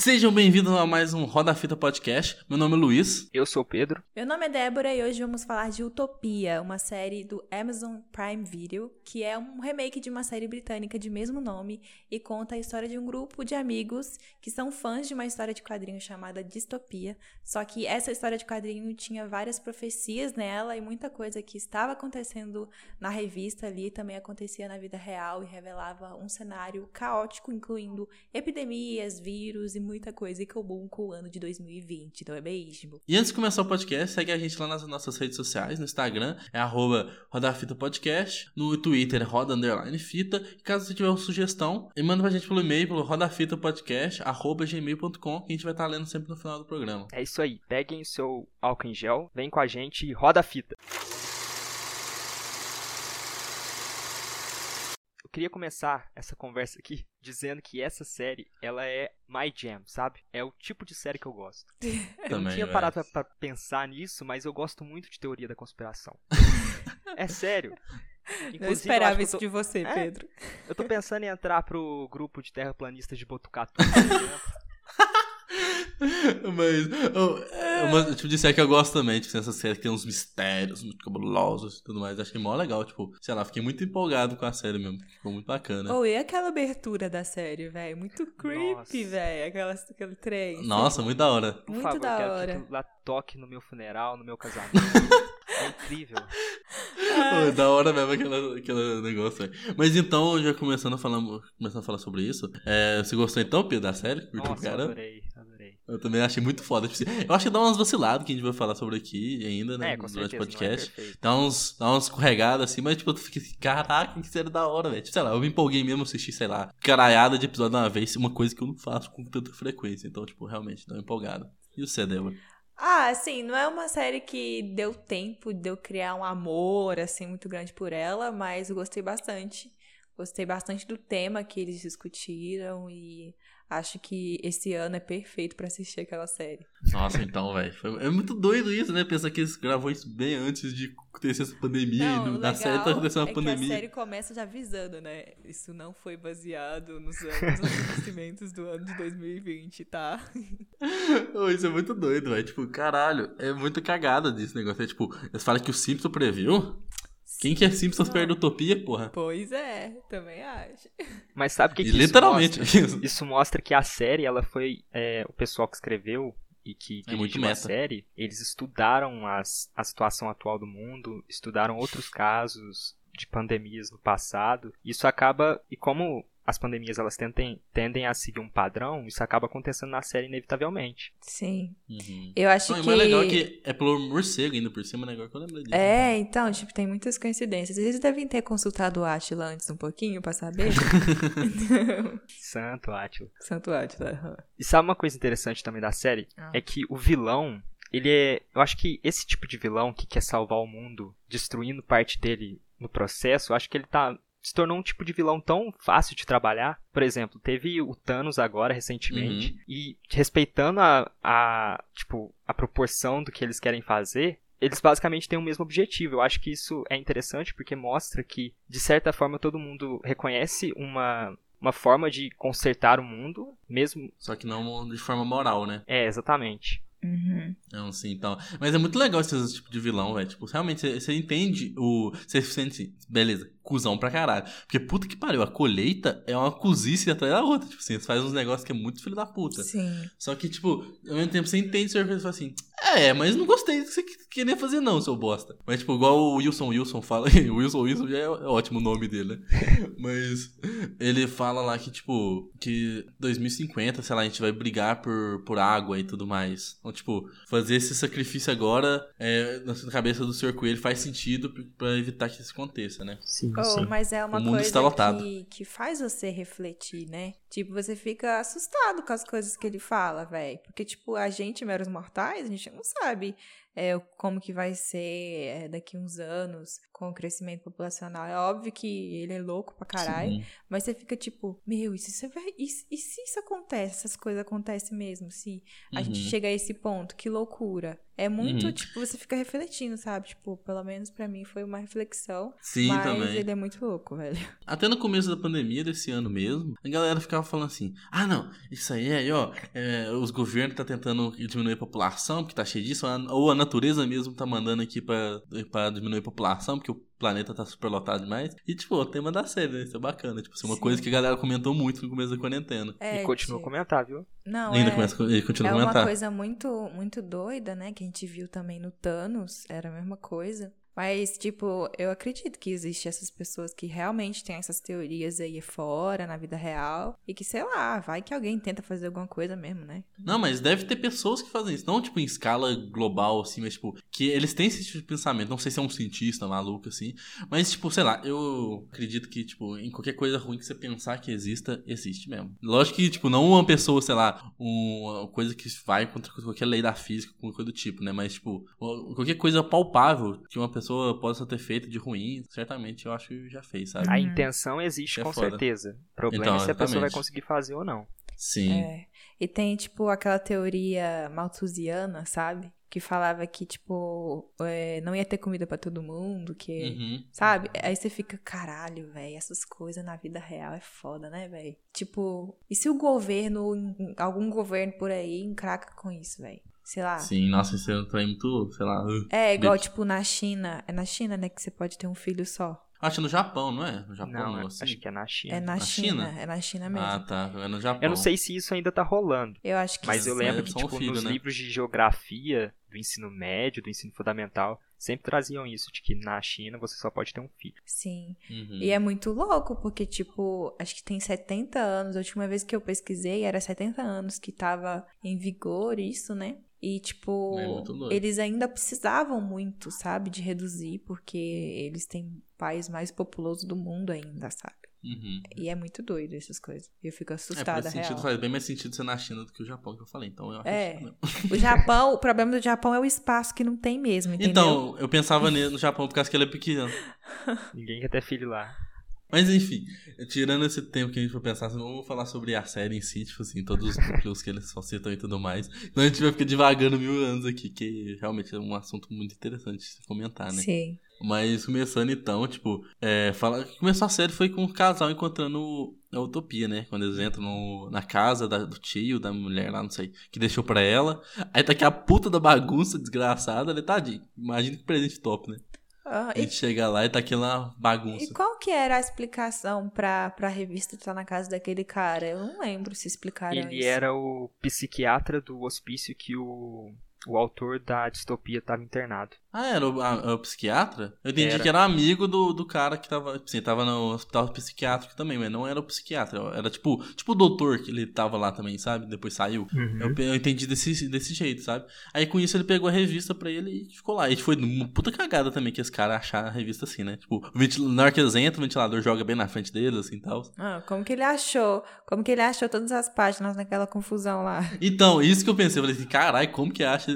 Sejam bem-vindos a mais um Roda Fita Podcast. Meu nome é Luiz. Eu sou o Pedro. Meu nome é Débora e hoje vamos falar de Utopia, uma série do Amazon Prime Video, que é um remake de uma série britânica de mesmo nome e conta a história de um grupo de amigos que são fãs de uma história de quadrinho chamada Distopia. Só que essa história de quadrinho tinha várias profecias nela e muita coisa que estava acontecendo na revista ali também acontecia na vida real e revelava um cenário caótico, incluindo epidemias, vírus e muita coisa em comum com o ano de 2020, então é mesmo. E antes de começar o podcast, segue a gente lá nas nossas redes sociais, no Instagram, é arroba Rodafita Podcast, no Twitter é Roda Underline Fita, e caso você tiver uma sugestão, manda pra gente pelo e-mail, pelo rodafitapodcast, arroba gmail.com, que a gente vai estar lendo sempre no final do programa. É isso aí, peguem o seu álcool em gel, vem com a gente e roda a fita. Queria começar essa conversa aqui dizendo que essa série, ela é my jam, sabe? É o tipo de série que eu gosto. eu Também, não tinha parado pra, pra, pensar nisso, mas eu gosto muito de teoria da conspiração. é sério. Inclusive, eu esperava eu isso tô... de você, é, Pedro. Eu tô pensando em entrar pro grupo de terraplanistas de Botucatu, por exemplo. Mas, oh, uma, tipo de série que eu gosto também, tipo, essa série que tem uns mistérios muito cabulosos e tudo mais. Achei mó legal, tipo, sei lá, fiquei muito empolgado com a série mesmo. Ficou muito bacana. Oh, e aquela abertura da série, velho? Muito creepy, velho. Aquele trem. Nossa, muito da hora. Muito favor, da hora. Que lá toque no meu funeral, no meu casamento. é incrível. Da hora mesmo aquele, aquele negócio, velho. Mas então, já começando a falar, começando a falar sobre isso, é, você gostou então, Pedro, da série? Nossa, cara? adorei, adorei. Eu também achei muito foda. Tipo assim, eu acho que dá umas vaciladas que a gente vai falar sobre aqui ainda, né? É, com durante o é podcast. É dá, uns, dá umas escorregadas assim, mas tipo, tu fica assim, caraca, que série da hora, velho. Tipo, sei lá, eu me empolguei mesmo assistir, sei lá, caralhada de episódio de uma vez, uma coisa que eu não faço com tanta frequência. Então, tipo, realmente, dá uma empolgada. E o você, Débora? Ah, assim, não é uma série que deu tempo de eu criar um amor, assim, muito grande por ela, mas eu gostei bastante. Gostei bastante do tema que eles discutiram e acho que esse ano é perfeito para assistir aquela série. Nossa, então, velho. É muito doido isso, né? Pensar que eles gravou isso bem antes de acontecer essa pandemia. Não, na série tá acontecendo uma é pandemia. Que a série começa já avisando, né? Isso não foi baseado nos anos acontecimentos do ano de 2020, tá? isso é muito doido, velho. Tipo, caralho, é muito cagada desse negócio. É tipo, eles falam que o Simpson previu. Quem que é Simpsons perde Utopia, porra? Pois é, também acho. Mas sabe o que, que Literalmente. Isso mostra? isso mostra que a série, ela foi. É, o pessoal que escreveu e que é dirigiu a série, eles estudaram as, a situação atual do mundo, estudaram outros casos de pandemias no passado. Isso acaba. E como as pandemias elas tentem, tendem a seguir um padrão, isso acaba acontecendo na série inevitavelmente. Sim. Uhum. Eu acho Não, que. O mais legal é que é pelo morcego ainda por cima, né? Agora que eu lembrei disso. É, então, tipo, tem muitas coincidências. Eles devem ter consultado o Atila antes um pouquinho pra saber. Santo Atila. Santo Atila. E sabe uma coisa interessante também da série? Ah. É que o vilão, ele é. Eu acho que esse tipo de vilão que quer salvar o mundo, destruindo parte dele no processo, eu acho que ele tá se tornou um tipo de vilão tão fácil de trabalhar. Por exemplo, teve o Thanos agora, recentemente, uhum. e respeitando a, a, tipo, a proporção do que eles querem fazer, eles basicamente têm o mesmo objetivo. Eu acho que isso é interessante porque mostra que, de certa forma, todo mundo reconhece uma, uma forma de consertar o mundo, mesmo. Só que não de forma moral, né? É, exatamente. Uhum. Não, sim, então. Mas é muito legal esse tipo de vilão, velho. Tipo, realmente, você entende o. Você sente. Beleza, cuzão pra caralho. Porque puta que pariu, a colheita é uma cozice atrás da outra. Tipo assim, você faz uns negócios que é muito filho da puta. Sim. Só que, tipo, ao mesmo tempo você entende seu e fala assim, é, mas não gostei do que você queria fazer, não, seu bosta. Mas, tipo, igual o Wilson Wilson fala, o Wilson Wilson já é, é ótimo o nome dele, né? mas ele fala lá que, tipo, que 2050, sei lá, a gente vai brigar por, por água e tudo mais. Então, tipo, fazer esse sacrifício agora é, na cabeça do Sr. Coelho faz sentido pra evitar que isso aconteça, né? Sim. Oh, mas é uma coisa que, que faz você refletir, né? Tipo, você fica assustado com as coisas que ele fala, velho. Porque, tipo, a gente, meros mortais, a gente não sabe é, como que vai ser é, daqui uns anos com o crescimento populacional. É óbvio que ele é louco pra caralho, Sim. mas você fica tipo, meu, e se, isso vai, e, se- e se isso acontece, essas coisas acontecem mesmo, se a gente Uhum. chega a esse ponto, que loucura. É muito, Uhum. tipo, você fica refletindo, sabe? Tipo, pelo menos pra mim foi uma reflexão. Sim, mas também. ele é muito louco, velho. Até no começo da pandemia desse ano mesmo, a galera ficava falando assim: ah, não, isso aí aí, ó, é, os governos tá tentando diminuir a população, porque tá cheio disso, ou a natureza mesmo tá mandando aqui pra diminuir a população, porque o planeta tá superlotado demais. E, tipo, o tema da série, né? Isso é bacana. Tipo, isso é uma Sim. coisa que a galera comentou muito no começo da quarentena. É, e continua a tipo, comentar, viu? Não, Ainda é, começa, ele continua é a uma comentar. coisa muito, muito doida, né? Que a gente viu também no Thanos, era a mesma coisa. Mas, tipo, eu acredito que existe essas pessoas que realmente têm essas teorias aí fora, na vida real. E que, sei lá, vai que alguém tenta fazer alguma coisa mesmo, né? Não, mas deve ter pessoas que fazem isso. Não, tipo, em escala global, assim, mas, tipo, que eles têm esse tipo de pensamento. Não sei se é um cientista maluco, assim. Mas, tipo, sei lá, eu acredito que, tipo, em qualquer coisa ruim que você pensar que exista, existe mesmo. Lógico que, tipo, não uma pessoa, sei lá, uma coisa que vai contra qualquer lei da física, qualquer coisa do tipo, né? Mas, tipo, qualquer coisa palpável que uma pessoa possa ter feito de ruim, certamente eu acho que já fez, sabe? A Uhum. intenção existe É com foda. certeza. O problema Então, é se a pessoa vai conseguir fazer ou não. Sim. É. E tem, tipo, aquela teoria malthusiana, sabe? Que falava que, tipo, é, não ia ter comida pra todo mundo, que. Uhum. Sabe? Aí você fica, caralho, velho, essas coisas na vida real é foda, né, velho? Tipo, e se o governo, algum governo por aí, encraca com isso, velho? Sei lá. Sim, nossa, isso é um trem muito, sei lá. uh. É, igual, tipo, na China. É na China, né, que você pode ter um filho só. Acho no Japão, não é? No Japão, Não, não, é- assim? acho que é na China. É na, Na China. China? É na China mesmo. Ah, tá. É no Japão. Eu não sei se isso ainda tá rolando. Eu acho que Mas eu lembro é que, um tipo, filho, nos né? livros de geografia do ensino médio, do ensino fundamental, sempre traziam isso, de que na China você só pode ter um filho. Sim. Uhum. E é muito louco, porque, tipo, acho que tem 70 anos. A última vez que eu pesquisei era 70 anos que tava em vigor isso, né? E, tipo, É eles ainda precisavam muito, sabe, de reduzir, porque eles têm o país mais populoso do mundo ainda, sabe? Uhum. E é muito doido essas coisas. Eu fico É, assustada, faz sentido, real. faz bem mais sentido ser na China do que o Japão que eu falei, então eu acho É. O Japão, o problema do Japão é o espaço que não tem mesmo, entendeu? Então, eu pensava nele no Japão por causa que ele é pequeno. Ninguém quer ter filho lá. Mas enfim, tirando esse tempo que a gente for pensar, senão vamos falar sobre a série em si, tipo assim, todos os núcleos que eles só citam e tudo mais. Então a gente vai ficar divagando mil anos aqui, que realmente é um assunto muito interessante de se comentar, né? Sim. Mas começando então, tipo, é, fala, começou a série foi com o casal encontrando a Utopia, né? Quando eles entram no- na casa da- do tio, da mulher lá, não sei, que deixou pra ela. Aí tá aqui a puta da bagunça desgraçada, né? Tadinho. Imagina que presente top, né? Ah, A e, gente chega lá e tá aquela e bagunça. qual que era a explicação pra, pra revista estar na casa daquele cara? Eu não lembro se explicaram Ele isso. era o psiquiatra do hospício que o, o autor da distopia estava internado. Ah, era o, a- a- o psiquiatra? Eu entendi Era. que era amigo do, do cara que tava. Assim, tava no hospital psiquiátrico também, mas não era o psiquiatra. Era tipo, tipo o doutor que ele tava lá também, sabe? Depois saiu. Eu, pe- eu entendi desse, desse jeito, sabe? Aí com isso ele pegou a revista pra ele e ficou lá. E foi uma puta cagada também que esse cara achar a revista assim, né? Tipo, o ventil... na hora que eles entram, o ventilador joga bem na frente deles, assim e tal. Ah, como que ele achou? Como que ele achou todas as páginas naquela confusão lá? Então, isso que eu pensei. Eu falei assim, caralho, como que acha?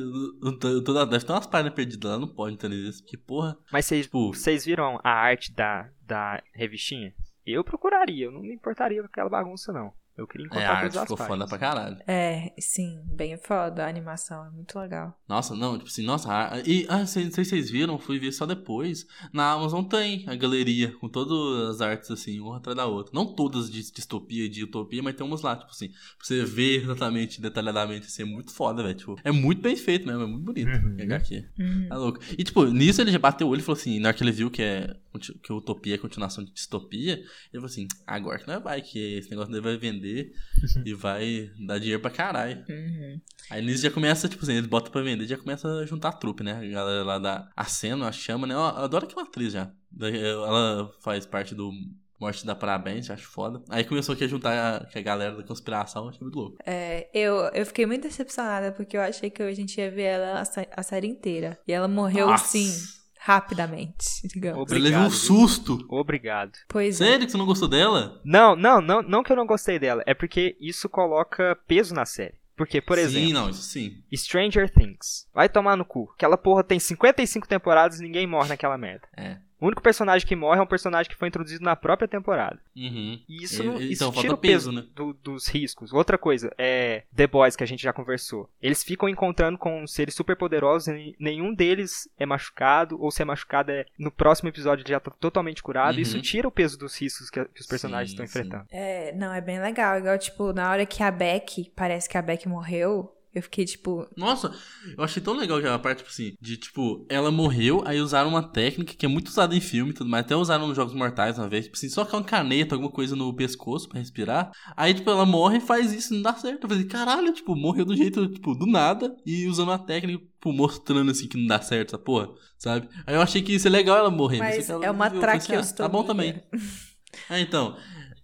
Toda... Deve ter umas páginas perdidas lá, não pode entender isso. Que porra. Mas vocês Tipo, viram a arte da, da revistinha? Eu procuraria, eu não me importaria com aquela bagunça, não. Eu queria é, encontrar a arte ficou foda pra caralho. É, sim, bem foda. A animação é muito legal. Nossa, não, tipo assim, nossa, a- e ah, sei- não sei se vocês viram, fui ver só depois. Na Amazon tem a galeria com todas as artes, assim, uma atrás da outra. Não todas de distopia e de utopia, mas tem umas lá, tipo assim, pra você ver exatamente, detalhadamente, assim, é muito foda, velho. Tipo, é muito bem feito mesmo, é muito bonito. Uhum. HQ. Uhum. Tá louco. E, tipo, nisso ele já bateu o olho e falou assim, na hora que ele viu que é que utopia é continuação de distopia, ele falou assim, agora que não vai, que esse negócio dele vai vender e vai dar dinheiro pra caralho. Uhum. Aí nisso já começa, tipo assim, eles botam pra vender, já começa a juntar trupe, né? A galera lá da Aceno, a chama, né? Eu adoro aquela atriz já. Ela faz parte do Morte da Parabéns, acho foda. Aí começou aqui a juntar a, que a galera da conspiração, achei muito louco. É, eu, eu fiquei muito decepcionada porque eu achei que a gente ia ver ela a, a série inteira. E ela morreu, Nossa! assim, rapidamente, digamos. Obrigado, Você levou um susto. Obrigado. Pois é. Sério que você não gostou dela? Não, não, não, não que eu não gostei dela. É porque isso coloca peso na série. Porque, por exemplo, Sim, não, isso sim. Stranger Things. Vai tomar no cu. Aquela porra tem 55 temporadas e ninguém morre naquela merda. É. O único personagem que morre é um personagem que foi introduzido na própria temporada. Uhum. E isso, E- não, isso então, tira o peso, peso, né? do- dos riscos. Outra coisa, é The Boys, que a gente já conversou. Eles ficam encontrando com seres super poderosos e nenhum deles é machucado, ou se é machucado é no próximo episódio ele já tá totalmente curado. Uhum. Isso tira o peso dos riscos que, que os personagens Sim, estão sim. enfrentando. É, não, é bem legal. Igual, tipo, na hora que a Beck, parece que a Beck morreu, eu fiquei, tipo, Nossa, eu achei tão legal aquela parte, tipo assim, de tipo, ela morreu, aí usaram uma técnica que é muito usada em filme e tudo mais, até usaram nos Jogos Mortais uma vez, tipo assim, só que é uma caneta, alguma coisa no pescoço pra respirar. Aí, tipo, ela morre e faz isso, não dá certo. Eu falei, caralho, tipo, morreu do jeito, tipo, do nada, e usando uma técnica, tipo, mostrando assim que não dá certo essa porra, sabe? Aí eu achei que isso é legal ela morrer. mas ela é uma assim, ah, traqueostomia. Tá bom também. Ah, então.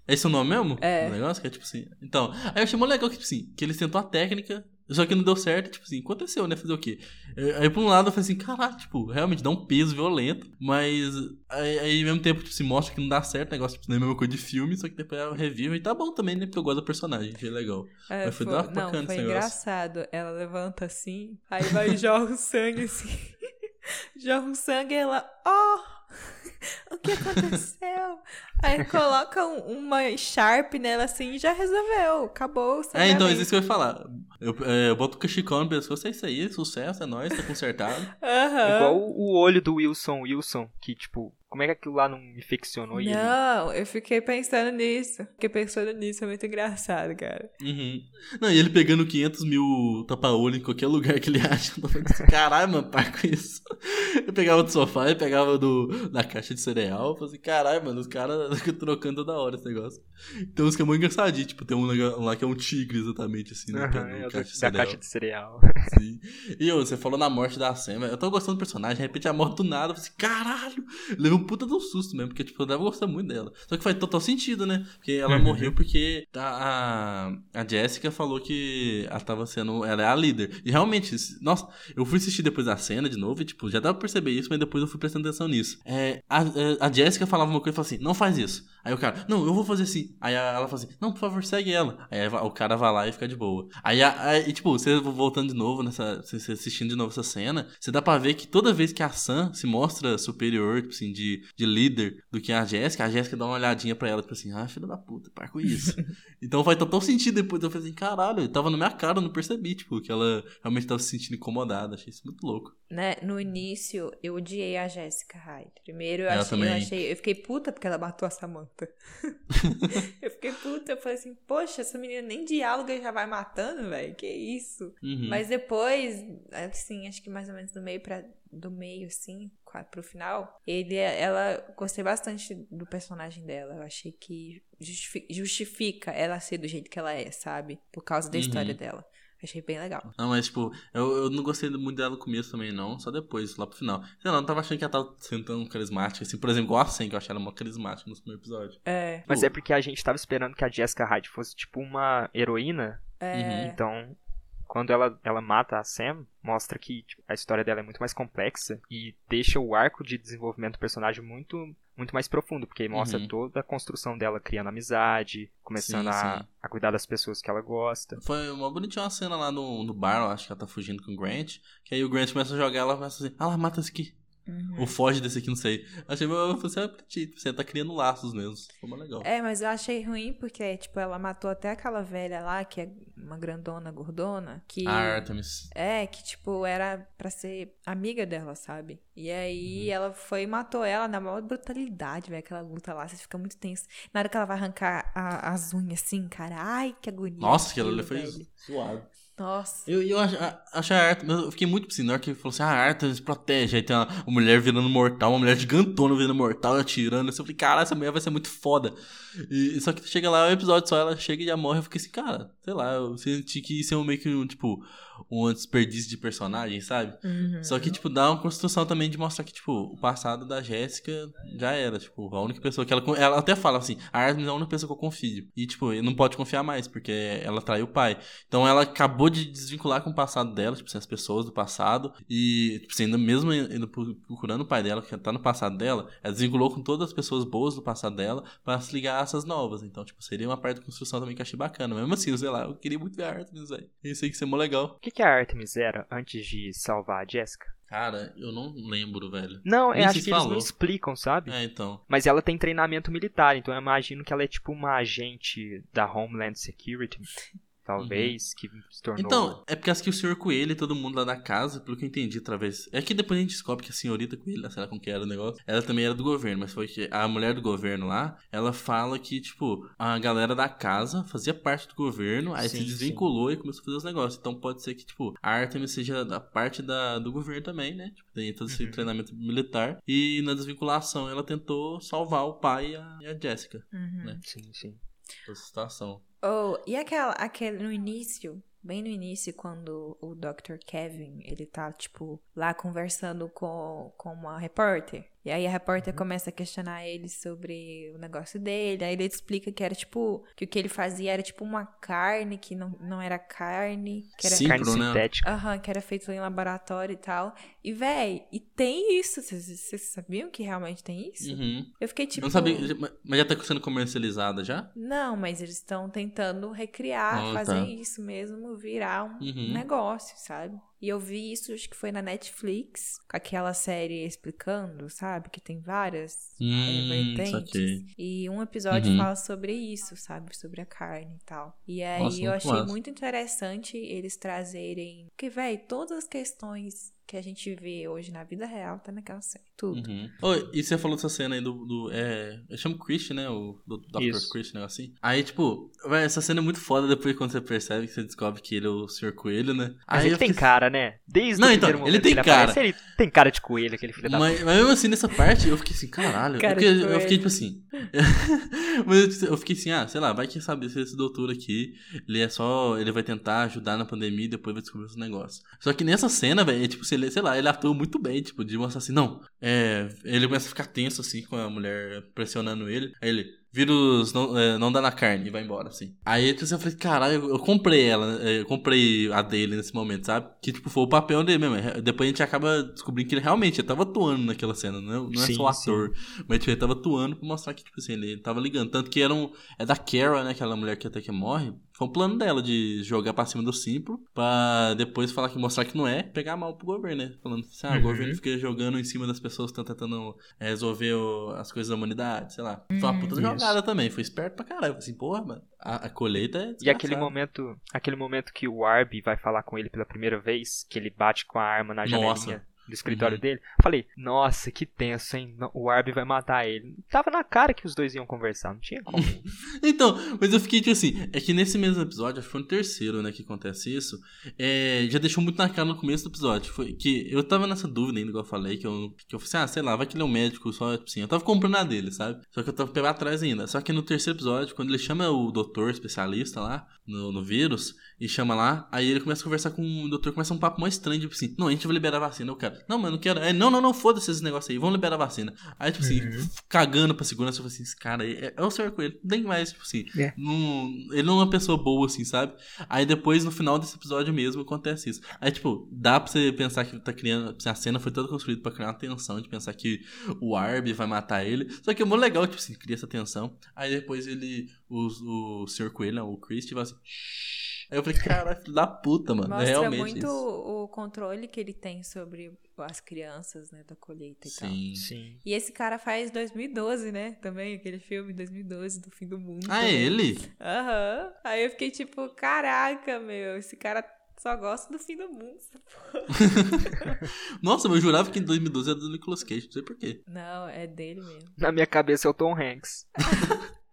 Esse é o nome mesmo? É. O negócio que é tipo assim. Então, aí eu achei muito legal que, tipo assim, que eles tentou a técnica, só que não deu certo, tipo assim, aconteceu, né? Fazer o quê? Eh, Aí, por um lado, eu falei assim, caralho, tipo, realmente dá um peso violento, mas aí, aí ao mesmo tempo, tipo, se mostra que não dá certo, o negócio, tipo, não é a mesma coisa de filme, só que depois ela revive e tá bom também, né? Porque eu gosto do personagem, achei legal. É, Mas foi foi, não, bacana foi esse negócio. engraçado. Ela levanta assim, aí vai e joga o sangue assim. joga o sangue e ela, oh! O que aconteceu? Aí coloca um- uma Sharp nela assim e já resolveu. Acabou É, então, é isso que eu ia falar. Eu, é, eu boto o cachecol no pescoço, é isso aí, sucesso, é nóis, tá consertado. Aham. Igual o olho do Wilson Wilson, que, tipo, como é que aquilo lá não infeccionou ele Não, eu fiquei pensando nisso. Fiquei pensando nisso, é muito engraçado, cara. Uhum. Não, e ele pegando 500 mil tapa-olho em qualquer lugar que ele acha. Eu falando assim, caralho, mano, para com isso. Eu pegava do sofá, eu pegava do, da caixa de cereal. Eu falei assim, caralho, mano, os caras trocando toda hora esse negócio. Tem uns que é muito engraçadinho, tipo, tem um lá- que é um tigre exatamente, assim, Aham, no é caixa de da cereal. caixa de cereal. Sim. E ô, você falou na morte da Sam, eu tô gostando do personagem, de repente a morte do nada, eu falei assim, caralho! Levei um puta um susto mesmo, porque tipo, eu tava gostando muito dela. Só que faz total sentido, né? Porque ela Uhum. morreu porque a, a Jessica falou que ela tava sendo. Ela é a líder. E realmente, nossa, eu fui assistir depois da cena de novo e, tipo, já dava pra perceber isso, mas depois eu fui prestando atenção nisso. É, a, a Jessica falava uma coisa e falava assim: não faz isso. Aí o cara, não, eu vou fazer assim. Aí ela fala assim: não, por favor, segue ela. Aí o cara vai lá e fica de boa. Aí, aí, tipo, você voltando de novo nessa. Você assistindo de novo essa cena, você dá pra ver que toda vez que a Sam se mostra superior, tipo assim, de, de líder do que a Jéssica, a Jéssica dá uma olhadinha pra ela, tipo assim, ah, filho da puta, para com isso. então faz total sentido depois. Eu falei assim, caralho, tava na minha cara, eu não percebi, tipo, que ela realmente tava se sentindo incomodada. Achei isso muito louco. Né? No início, eu odiei a Jessica Hyde. Primeiro, eu Eu achei, também. eu achei. Eu fiquei puta porque ela matou a Samantha. eu fiquei puta, eu falei assim, poxa, essa menina nem diálogo já vai matando, velho. Que isso? Uhum. Mas depois, assim, acho que mais ou menos do meio para do meio, assim, pro final, ele, ela, gostei bastante do personagem dela. Eu achei que justifi- justifica ela ser do jeito que ela é, sabe? Por causa da Uhum. história dela. Achei bem legal. Não, mas, tipo, eu, eu não gostei muito dela no começo também, não. Só depois, lá pro final. Sei lá, eu não tava achando que ela tava sendo tão carismática. Assim, por exemplo, igual a Sen, que eu achei ela uma carismática no primeiro episódio. É. Mas Pô. é porque a gente tava esperando que a Jessica Hyde fosse tipo uma heroína. É. Então, quando ela, ela mata a Sam, mostra que tipo, a história dela é muito mais complexa e deixa o arco de desenvolvimento do personagem muito muito mais profundo, porque mostra Uhum. toda a construção dela criando amizade, começando Sim, a, sim. a cuidar das pessoas que ela gosta. Foi uma bonitinha uma cena lá no, no bar, eu acho que ela tá fugindo com o Grant. Que aí o Grant começa a jogar, ela começa assim, ah lá, mata esse aqui. Uhum. Ou foge desse aqui, não sei. Achei, eu falei assim, ah, você tá criando laços mesmo. Foi mais legal. É, mas eu achei ruim porque, tipo, ela matou até aquela velha lá, que é uma grandona, gordona, que... A Artemis. É, que, tipo, era pra ser amiga dela, sabe? E aí Uhum. ela foi e matou ela na maior brutalidade, velho. Aquela luta lá, você fica muito tenso. Na hora que ela vai arrancar a- as unhas assim, cara, ai, que agonia. Nossa, ali aquilo, foi velho. Nossa. Eu, eu achei a Artemis, eu fiquei muito assim, na hora que falou assim, ah, a Artemis protege. Aí tem uma, uma mulher virando mortal, uma mulher gigantona virando mortal, atirando. Assim, eu falei, caralho, essa mulher vai ser muito foda. E, só que chega lá, é um episódio só, ela chega e já morre. Eu fiquei assim, cara, sei lá, eu senti que isso é um meio que um, tipo, um desperdício de personagem, sabe? Uhum. Só que, tipo, dá uma construção também de mostrar que, tipo, o passado da Jéssica já era, tipo, a única pessoa que ela. Ela até fala assim, a Artemis é a única pessoa que eu confio. E, tipo, não pode confiar mais, porque ela traiu o pai. Então ela acabou de desvincular com o passado dela, tipo, assim, as pessoas do passado. E, tipo, assim, ainda mesmo indo procurando o pai dela, que tá no passado dela, ela desvinculou com todas as pessoas boas do passado dela para se ligar a essas novas. Então, tipo, seria uma parte da construção também que eu achei bacana. Mesmo assim, sei lá, eu queria muito ver a Artemis, velho. Isso aí que ser mó legal. O que, que a Artemis era antes de salvar a Jessica? Cara, eu não lembro, velho. Não, Nem se acho que falou. eles não explicam, sabe? É, então. Mas ela tem treinamento militar, então eu imagino que ela é tipo uma agente da Homeland Security, talvez, que se tornou. Então, é porque acho que o senhor Coelho e todo mundo lá da casa, pelo que eu entendi através. É que depois a gente descobre que a senhorita Coelho, sei lá como que era o negócio, ela também era do governo, mas foi que a mulher do governo lá, ela fala que, tipo, a galera da casa fazia parte do governo, aí Sim, se desvinculou e começou a fazer os negócios. Então pode ser que, tipo, a Artemis seja da parte da, do governo também, né? Tipo, tem todo esse Uhum. treinamento militar. E na desvinculação ela tentou salvar o pai e a, e a Jessica Uhum. né? Sim, sim. situação. Oh, e aquela, aquele no início, bem no início, quando o Dr. Kevin, ele tá, tipo, lá conversando com, com uma repórter. E aí a repórter começa a questionar ele sobre o negócio dele. Aí ele explica que era, tipo, que o que ele fazia era, tipo, uma carne que não, não era carne. Que era Sim, Carne né? sintética. Aham, que era feito em laboratório e tal. E, véi, e tem isso. Vocês sabiam que realmente tem isso? Uhum. Eu fiquei tipo. não sabia, mas já tá sendo comercializada já? Não, mas eles estão tentando recriar, Ah, fazer tá. isso mesmo, virar um Uhum. negócio, sabe? E eu vi isso, acho que foi na Netflix, com aquela série explicando, sabe? Que tem várias é, Hum, vertentes. E um episódio Uhum. fala sobre isso, sabe? Sobre a carne e tal. E aí Nossa, eu achei massa. muito interessante eles trazerem. Porque, véi, todas as questões que a gente vê hoje na vida real tá naquela série. Tudo. Uhum. Ô, e você falou dessa cena aí do. do é, eu chamo Christian, né? O do Dr. Isso. Christian, negócio assim. Aí, tipo, véi, essa cena é muito foda depois quando você percebe que você descobre que ele é o Sr. Coelho, né? Mas aí ele eu tem fiquei- cara, né? Desde Não, o então, primeiro ele momento tem ele cara. aparece, ele tem cara de coelho, aquele filho da Mas, mas mesmo assim, nessa parte, eu fiquei assim, caralho. Cara porque de eu fiquei coelho. tipo assim. mas eu- eu fiquei assim, ah, sei lá, vai que sabe se esse doutor aqui, ele é só. Ele vai tentar ajudar na pandemia e depois vai descobrir os negócios. Só que nessa cena, velho, é tipo, sei lá- sei lá, ele atua muito bem, tipo, de mostrar assim, não. É. Ele começa a ficar tenso assim com a mulher pressionando ele. Aí ele. Vírus não, é, não dá na carne e vai embora, assim. Aí tipo, assim, eu falei, caralho, eu, eu comprei ela, é, eu comprei a dele nesse momento, sabe? Que tipo, foi o papel dele mesmo. É, Depois a gente acaba descobrindo que ele realmente ele tava atuando naquela cena, não, não é Sim, só o sim. ator. Mas tipo, ele tava atuando pra mostrar que, tipo assim, ele tava ligando. Tanto que era um. É da Kara, né? Aquela mulher que até que morre. Foi um plano dela de jogar pra cima do Simplo. Pra depois falar que mostrar que não é, pegar mal pro governo, né? Falando assim, ah, o Uhum. governo fica jogando em cima das pessoas que estão tentando é, resolver o- as coisas da humanidade, sei lá. Foi uma puta Isso. jogada também. Foi esperto pra caralho. Assim, porra, mano, a, a colheita é. E aquele momento, aquele momento que o Arby vai falar com ele pela primeira vez, que ele bate com a arma na Nossa. Do escritório Uhum. dele, falei, nossa, que tenso, hein? O Arby vai matar ele. Tava na cara que os dois iam conversar, não tinha como. Então, mas eu fiquei tipo assim, é que nesse mesmo episódio, acho que foi no terceiro, né, que acontece isso, é, já deixou muito na cara no começo do episódio, foi que eu tava nessa dúvida ainda, igual eu falei, que eu, que eu falei assim, ah, sei lá, vai que ele é um médico só, tipo assim, eu tava comprando a dele, sabe? Só que eu tava pegando atrás ainda, só que no terceiro episódio, quando ele chama o doutor especialista lá, no, no vírus, e chama lá, aí ele começa a conversar com o doutor, começa um papo mais estranho, tipo assim, não, a gente vai liberar a vacina, eu quero, não, mas eu não quero, é, não, não, não, foda-se esses negócios aí, vamos liberar a vacina. Aí, tipo assim, Uhum. cagando pra segurança, eu falei assim, esse cara aí é, é o senhor Coelho, nem mais, tipo assim, É. não- ele não é uma pessoa boa, assim, sabe? Aí depois, no final desse episódio mesmo, acontece isso. Aí, tipo, dá pra você pensar que tá criando, assim, a cena foi toda construída pra criar uma tensão, de pensar que o Arby vai matar ele, só que é muito legal, tipo assim, cria essa tensão, aí depois ele, o, o senhor Coelho, não, o Chris, tipo assim, "Shh". Aí eu falei, caralho, filho da puta, mano, é Mostra realmente muito isso. o controle que ele tem sobre as crianças, né, da colheita e tal. Sim. Sim. E esse cara faz 2012, né? Também, aquele filme 2012 do fim do mundo. Ah, é ele? Aham. Aí eu fiquei tipo, caraca, meu, esse cara só gosta do fim do mundo. essa porra. Nossa, mas eu jurava que em 2012 era do Nicolas Cage, não sei porquê. Não, é dele mesmo. Na minha cabeça é o Tom Hanks.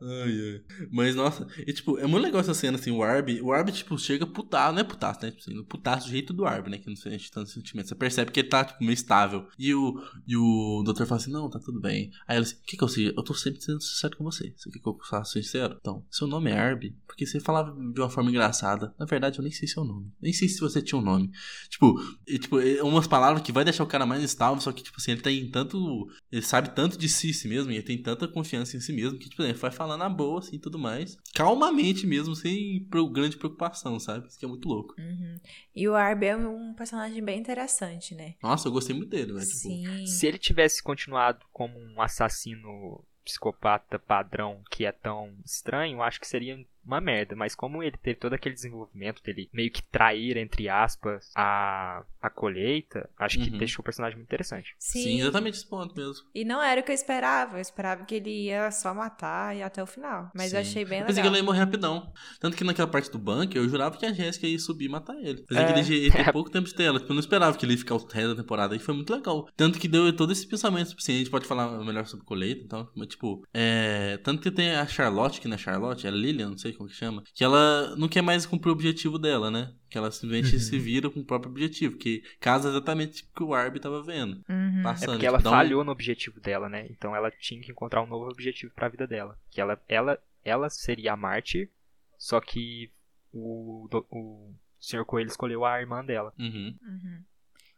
Ai, ai. Mas, nossa, e, tipo, é muito legal essa cena, assim, o Arby, o Arby, tipo, chega putaço, não é putaço, né? Tipo putaço do jeito do Arby, né? Que não sente tanto sentimento. Você percebe que ele tá, tipo, meio estável. E o, e o doutor fala assim, não, tá tudo bem. Aí ela assim, o que que eu sei? Eu tô sempre sendo sincero com você. Você quer que eu faça sincero? Então, seu nome é Arby, porque você falava de uma forma engraçada. Na verdade, eu nem sei seu nome. Nem sei se você tinha um nome. Tipo, e, tipo, é umas palavras que vai deixar o cara mais estável, só que, tipo assim, ele tem tanto. Ele sabe tanto de si, si mesmo, e ele tem tanta confiança em si mesmo, que, tipo, ele vai falar na boa, assim, tudo mais. Calmamente mesmo, sem grande preocupação, sabe? Isso que é muito louco. Uhum. E o Arby é um personagem bem interessante, né? Nossa, eu gostei muito dele, velho. Tipo, Sim. Se ele tivesse continuado como um assassino psicopata padrão que é tão estranho, acho que seria uma merda. Mas como ele teve todo aquele desenvolvimento dele meio que trair, entre aspas, a, a colheita, acho que Uhum. deixou o personagem muito interessante. Sim. sim, exatamente esse ponto mesmo. E não era o que eu esperava. Eu esperava que ele ia só matar e ir até o final. Mas eu Sim. achei bem Eu pensei que legal. ele ia morrer rapidão. Tanto que naquela parte do bunker, eu jurava que a Jéssica ia subir e matar ele. Pensei É. que ele ia ter pouco tempo de tela. Tipo, eu não esperava que ele ia ficar o resto da temporada. E foi muito legal. Tanto que deu todo esse pensamento. Tipo, assim, a gente pode falar melhor sobre colheita e tal. Mas, tipo, é... Tanto que tem a Charlotte, que não é Charlotte, é Lilian, não sei como que chama. Que ela não quer mais cumprir o objetivo dela, né? Que ela simplesmente Uhum. se vira com o próprio objetivo. Que casa exatamente o que o Arby tava vendo. Uhum. É Passando. porque tipo, ela dá um- falhou no objetivo dela, né? Então ela tinha que encontrar um novo objetivo pra vida dela. Que ela, ela, ela seria a mártir, só que o, do- o Sr. Coelho escolheu a irmã dela. Uhum. Uhum.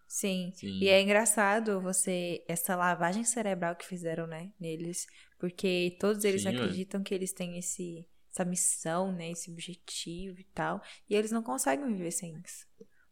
Sim. Sim. E é engraçado você essa lavagem cerebral que fizeram, né, neles, porque todos eles Sim, acreditam que eles têm esse essa missão, né, esse objetivo e tal, e eles não conseguem viver sem isso.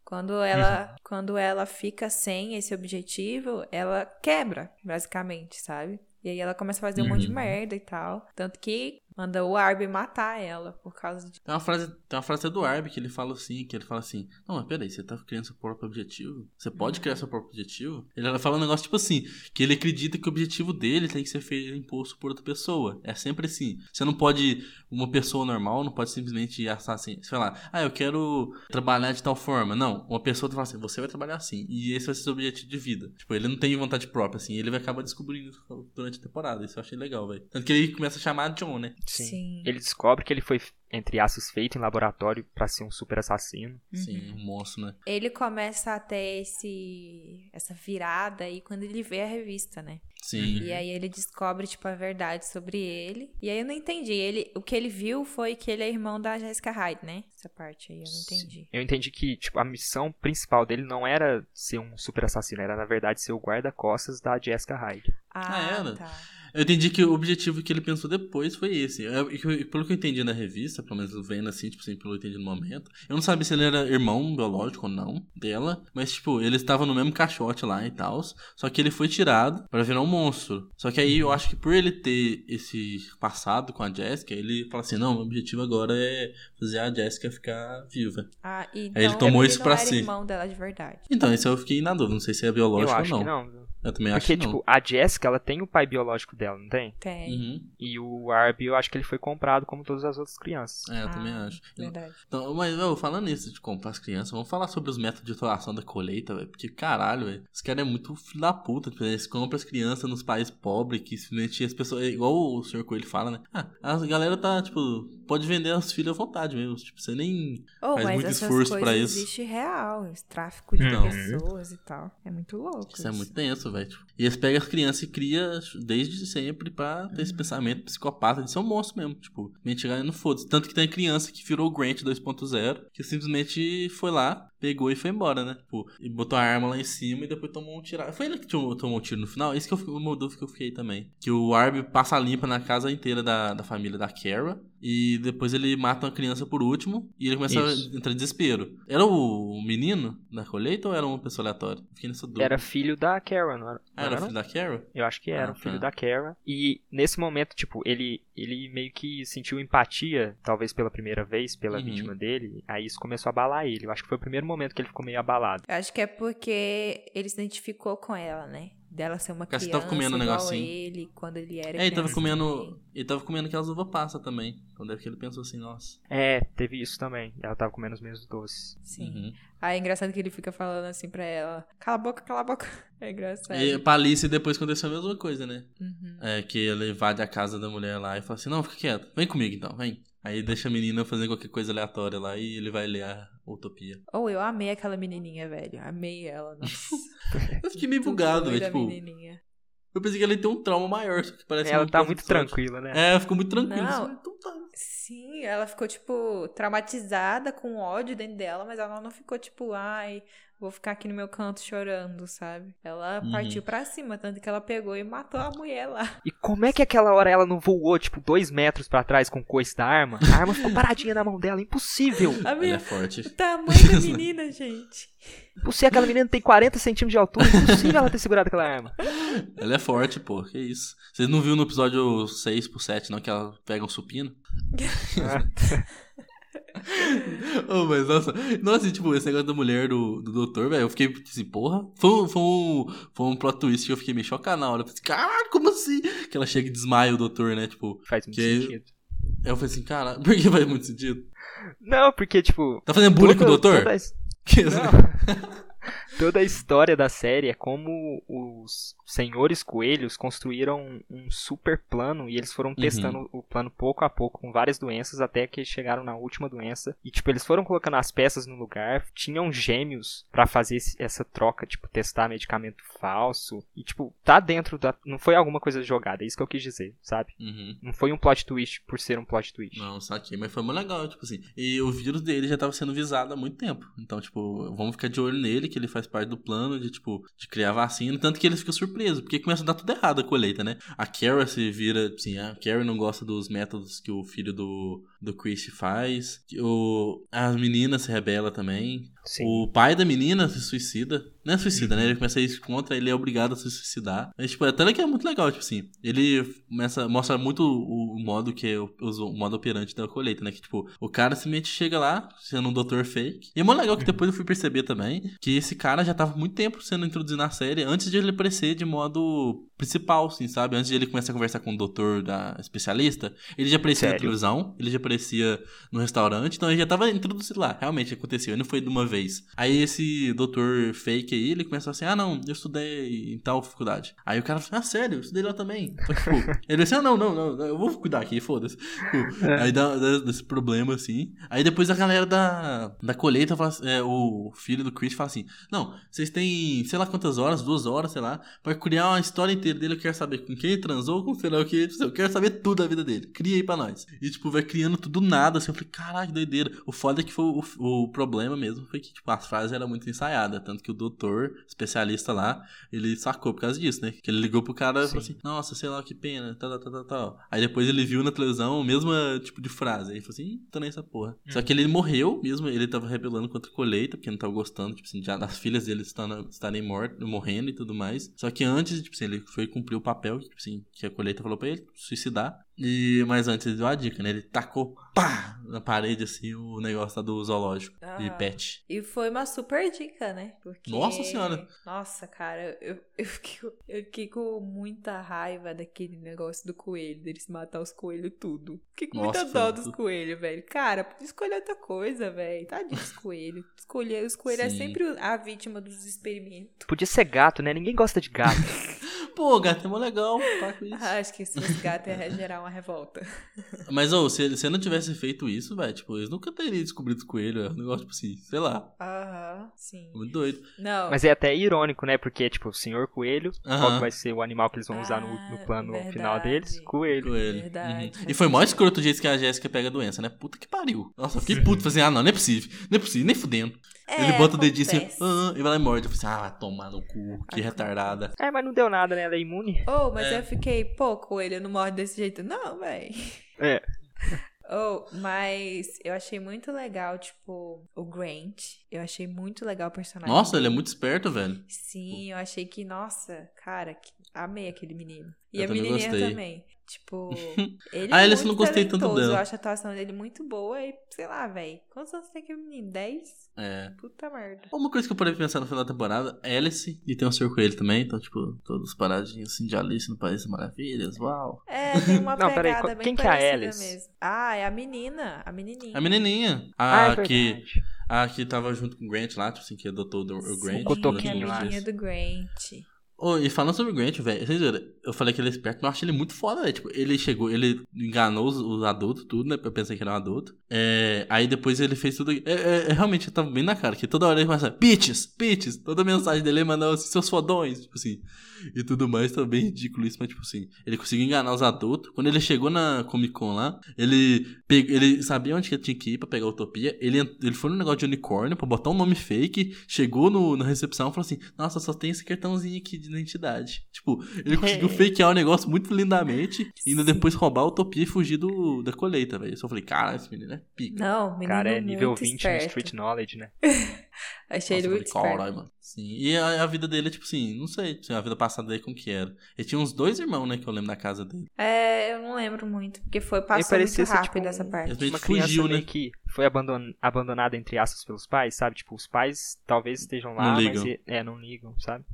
Quando ela, quando ela fica sem esse objetivo, ela quebra, basicamente, sabe? E aí ela começa a fazer um monte de Uhum. merda e tal, tanto que manda o Arby matar ela por causa de Tem uma frase, tem uma frase do Arby que ele fala assim, que ele fala assim, não, mas peraí, você tá criando seu próprio objetivo? Você pode criar seu próprio objetivo? Ele fala um negócio tipo assim, que ele acredita que o objetivo dele tem que ser feito imposto por outra pessoa. É sempre assim. Você não pode, uma pessoa normal não pode simplesmente assar assim, sei lá, ah, eu quero trabalhar de tal forma. Não, uma pessoa fala assim, você vai trabalhar assim, e esse vai ser seu objetivo de vida. Tipo, ele não tem vontade própria, assim, ele vai acabar descobrindo isso durante a temporada. Isso eu achei legal, velho. Tanto que ele começa a chamar John, né? Sim. Ele descobre que ele foi, entre aspas, feito em laboratório pra ser um super assassino. Sim, um monstro, né? Ele começa a ter esse essa virada aí quando ele vê a revista, né? Sim. E aí ele descobre, tipo, a verdade sobre ele. E aí eu não entendi. Ele, o que ele viu foi que ele é irmão da Jessica Hyde, né? Essa parte aí eu não entendi. Eu entendi que, tipo, a missão principal dele não era ser um super assassino, era, na verdade, ser o guarda-costas da Jessica Hyde. Ah, era? tá. Eu entendi que o objetivo que ele pensou depois foi esse. Eu- e que- pelo que eu entendi na revista, pelo menos vendo assim, tipo assim, pelo que eu entendi no momento, eu não sabia se ele era irmão biológico ou não dela, mas tipo, ele estava no mesmo caixote lá e tal, só que ele foi tirado pra virar um monstro. Só que aí eu acho que por ele ter esse passado com a Jessica, ele fala assim: não, meu objetivo agora é fazer a Jessica ficar viva. Ah, e Aí ele então tomou ele isso era si. irmão dela de verdade. Então, isso eu fiquei na dúvida, não sei se é biológico eu acho ou que não. Eu também acho Porque, que não. tipo, a Jessica, ela tem o pai biológico dela, não tem? Tem. Uhum. E o Arby, eu acho que ele foi comprado como todas as outras crianças. É, eu também Ah, acho. Verdade. Então, mas, eu falando nisso de comprar as crianças, vamos falar sobre os métodos de atuação da colheita, velho. Porque, caralho, velho, esse cara é muito filho da puta. Tipo, eles compram as crianças nos países pobres, que simplesmente as pessoas. é Igual o Sr. Coelho fala, né? Ah, a galera tá, tipo, pode vender os filhos à vontade mesmo. Tipo, você nem. Oh, Faz mas muito essas esforço pra isso. existe real. Esse tráfico de Não. pessoas e tal. É muito louco. Isso é muito tenso, velho. Tipo, E eles pegam as crianças e criam desde sempre pra ter Uhum. esse pensamento psicopata de ser um monstro mesmo. Tipo, mentira não foda-se. Tanto que tem criança que virou o Grant 2.0, que simplesmente foi lá, pegou e foi embora, né? Tipo, e botou a arma lá em cima e depois tomou um tiro. Foi ele que tomou um tiro no final? Isso que eu uma dúvida que eu fiquei também. Que o Arby passa limpa na casa inteira da, da família da Kara. E depois ele mata uma criança por último. E ele começa Isso. a entrar em desespero. Era o menino da colheita ou era uma pessoa aleatória? Fiquei nessa dúvida. Era filho da Karen, não era? Ah, era o filho da Kara? Eu acho que era Ah, filho tá. da Kara. E nesse momento, tipo, ele, ele meio que sentiu empatia, talvez pela primeira vez, pela Uhum. vítima dele. Aí isso começou a abalar ele. Eu acho que foi o primeiro momento que ele ficou meio abalado. Eu acho que é porque ele se identificou com ela, né? Dela ser uma Cara, criança tava comendo um igual negocinho. ele quando ele era É, ele tava comendo. também. Ele tava comendo aquelas uva passa também. Então deve que ele pensou assim, nossa. É, teve isso também. Ela tava comendo os mesmos doces. Sim. Uhum. Aí é engraçado que ele fica falando assim pra ela: cala a boca, cala a boca. É engraçado. E pra Alice depois aconteceu a mesma coisa, né? Uhum. É, que ele invade a casa da mulher lá e fala assim, não, fica quieto, vem comigo então, vem. Aí deixa a menina fazer qualquer coisa aleatória lá e ele vai ler a Utopia. Ou eu amei aquela menininha, velho. Amei ela, nossa. Eu fiquei meio bugado, velho. Tipo, menininha. eu pensei que ele ia ter um trauma maior, só que parece ela tá muito tranquila, né? É, ficou muito tranquilo. Não. assim, Então tá. Sim, ela ficou, tipo, traumatizada com ódio dentro dela, mas ela não ficou, tipo, ai, vou ficar aqui no meu canto chorando, sabe? Ela Uhum. partiu pra cima, tanto que ela pegou e matou a mulher lá. E como é que aquela hora ela não voou, tipo, dois metros pra trás com o coice da arma? A arma ficou paradinha na mão dela, impossível. A minha... é forte. O tamanho da menina, gente. Impossível, aquela menina tem 40 centímetros de altura, impossível ela ter segurado aquela arma. Ela é forte, pô, que isso. Vocês não viram no episódio 6 pro 7, não, que ela pega um supino? oh, mas nossa, nossa, tipo, esse negócio da mulher do, do doutor, velho, eu fiquei assim, porra. Foi, um- foi, um, foi um plot twist que eu fiquei meio chocado na hora. Eu falei assim, caralho, como assim? Que ela chega e desmaia o doutor, né? Tipo, Faz muito Que- sentido. eu falei assim, caralho, por que faz muito sentido? Não, porque, tipo. Tá fazendo bullying com o toda- doutor? Toda, não. Toda a história da série é como os senhores coelhos construíram um super plano e eles foram testando o plano pouco a pouco com várias doenças até que chegaram na última doença. E tipo, eles foram colocando as peças no lugar, tinham gêmeos pra fazer esse- essa troca, tipo, testar medicamento falso. E tipo, tá dentro da não foi alguma coisa jogada, é isso que eu quis dizer, sabe? Uhum. Não foi um plot twist por ser um plot twist. Não, saquei, mas foi muito legal, tipo assim. E o vírus dele já tava sendo visado há muito tempo. Então, tipo, vamos ficar de olho nele, que ele faz parte do plano de, tipo, de criar vacina. Tanto que ele fica surpreso, porque começa a dar tudo errado a colheita, né? A Kara se vira, assim, a Kara não gosta dos métodos que o filho do, do Chris faz. O, a menina se rebela também. Sim. O pai da menina se suicida. Não é suicida, né? Ele começa a ir contra, ele é obrigado a se suicidar. Mas, tipo, até que é muito legal, tipo assim. Ele começa, mostra muito o, o modo que é o, o modo operante da colheita, né? Que, tipo, o cara simplesmente chega lá, sendo um doutor fake. E é muito legal que depois eu fui perceber também que esse cara já tava muito tempo sendo introduzido na série antes de ele aparecer de modo principal, assim, sabe? Antes de ele começar a conversar com o doutor da especialista, ele já aparecia na Sério? televisão, ele já aparecia no restaurante, então ele já tava introduzido lá. Realmente aconteceu, e não foi de uma vez. Aí esse doutor fake aí, ele começou assim: ah, não, eu estudei em tal faculdade. Aí o cara falou: ah, sério, eu estudei lá também. Que, tipo, ele disse: ah, não, não, não, eu vou cuidar aqui, foda-se. Tipo, Aí dá, dá desse problema assim. Aí depois a galera da, da colheita, fala é, o filho do Chris fala assim: não, vocês têm sei lá quantas horas, duas horas, sei lá, pra criar uma história inteira dele. Eu quero saber com quem ele transou, com sei lá o que. Eu quero saber tudo da vida dele. Cria aí pra nós. E, tipo, vai criando tudo do nada. Assim, eu falei, caralho, que doideira. O foda é que foi o, o problema mesmo. Foi que, tipo, as frases eram muito ensaiadas. Tanto que o doutor, especialista lá, ele sacou por causa disso, né? Que ele ligou pro cara e falou Sim. assim: Nossa, sei lá, que pena, tal, tal, tal, tal. Aí depois ele viu na televisão o mesmo tipo de frase. Aí ele falou assim: tô nessa porra. Só que ele morreu mesmo, ele tava rebelando contra a colheita, porque não tava gostando, tipo assim, das filhas dele estarem, estarem mort, morrendo e tudo mais. Só que antes, tipo assim, ele foi cumprir o papel, tipo assim, que a colheita falou pra ele, suicidar. E, mas antes ele deu a dica, né? Ele tacou, pá, na parede, assim, o negócio do zoológico, de Ah. pet. E foi uma super dica, né? Porque... Nossa Senhora. Nossa, cara, eu, eu, fiquei, eu fiquei com muita raiva daquele negócio do coelho, deles matar os coelhos tudo. Fiquei com Nossa, muita dó dos coelhos, velho. Cara, podia escolher outra coisa, velho. Tadinho dos coelhos. Escolher, os coelhos é Sim. sempre a vítima dos experimentos. Podia ser gato, né? Ninguém gosta de gato. Pô, gato é mó legal, para com isso. Ah, acho que se fosse gato ia gerar uma revolta. Mas, ô, se, se eu não tivesse feito isso, velho, tipo, eles nunca teriam descobrido o coelho. É um negócio, tipo assim, sei lá, Aham, sim. muito doido. Não. Mas é até irônico, né? Porque, tipo, o senhor coelho, qual vai ser o animal que eles vão usar no, Ah, no plano verdade. final deles? Coelho. Coelho. Verdade, Uhum. E foi mó sentido. escroto o jeito que a Jéssica pega a doença, né? Puta que pariu. Nossa, fiquei puto. Assim, ah, não, não é possível. Não é possível, nem fudendo. Ele É, bota o dedinho assim, ah, e vai lá e morde. Eu falei assim, ah, vai tomar no cu, que Acontece. retardada. É, mas não deu nada, né? Ela é imune. Oh, mas É. eu fiquei, pô, coelho não morre desse jeito. Não, véi. É. Oh, mas eu achei muito legal, tipo, o Grant. Eu achei muito legal o personagem. Nossa, ele é muito esperto, velho. Sim, eu achei que, nossa, cara, que amei aquele menino. E Eu a também menininha gostei. também. Tipo, ele Ah, é ele muito não gostei tanto dela. Eu acho a atuação dele muito boa e, sei lá, velho. Quantos anos tem aquele menino? 10? É. Puta merda. Uma coisa que eu parei pra pensar no final da temporada, Alice, e tem o Sr. Coelho também, então, tipo, todos paradinhos assim de Alice no País das Maravilhas, uau. É, tem uma Não, peraí, pegada qual- bem quem que é a parecida Alice? mesmo. Ah, é a menina. A menininha. A menininha, Ah, a é que, verdade. a que tava junto com o Grant lá, tipo assim, que adotou o, o Grant. Sim, cotoquinho é a lá. menininha do Grant. Oh, e falando sobre o Grant, velho, vocês viram? Eu falei que ele é esperto, mas eu achei ele muito foda, velho. Tipo, ele chegou, ele enganou os, os adultos, tudo, né? Eu pensei que era um adulto. É, aí depois ele fez tudo. É, é, é, realmente, tava bem na cara, que toda hora ele começa, bitches, bitches. Toda mensagem dele ele mandava assim, seus fodões, tipo assim. E tudo mais, tá bem ridículo isso, mas tipo assim, ele conseguiu enganar os adultos. Quando ele chegou na Comic Con lá, ele, pegou, ele sabia onde que ele tinha que ir pra pegar a Utopia. Ele, ele foi no negócio de unicórnio pra botar um nome fake, chegou no, na recepção e falou assim: Nossa, só tem esse cartãozinho aqui de identidade. Tipo, ele conseguiu fakear o negócio muito lindamente e ainda depois roubar a Utopia e fugir do, da colheita, velho. Eu só falei: Cara, esse menino é pica. Não, O menino cara é nível muito 20 esperto. no Street Knowledge, né? Achei Nossa, ele muito falei, esperto. mano. Sim. E a, a vida dele, tipo assim, não sei, a vida passada dele como que era. Ele tinha uns dois irmãos, né, que eu lembro da casa dele. É, eu não lembro muito, porque foi passou muito rápido tipo, essa Ele parte. meio Uma criança fugiu, né? que foi abandon... abandonada, entre aspas, pelos pais, sabe? Tipo, os pais talvez estejam lá, Não mas ligam. e- é, não ligam, sabe?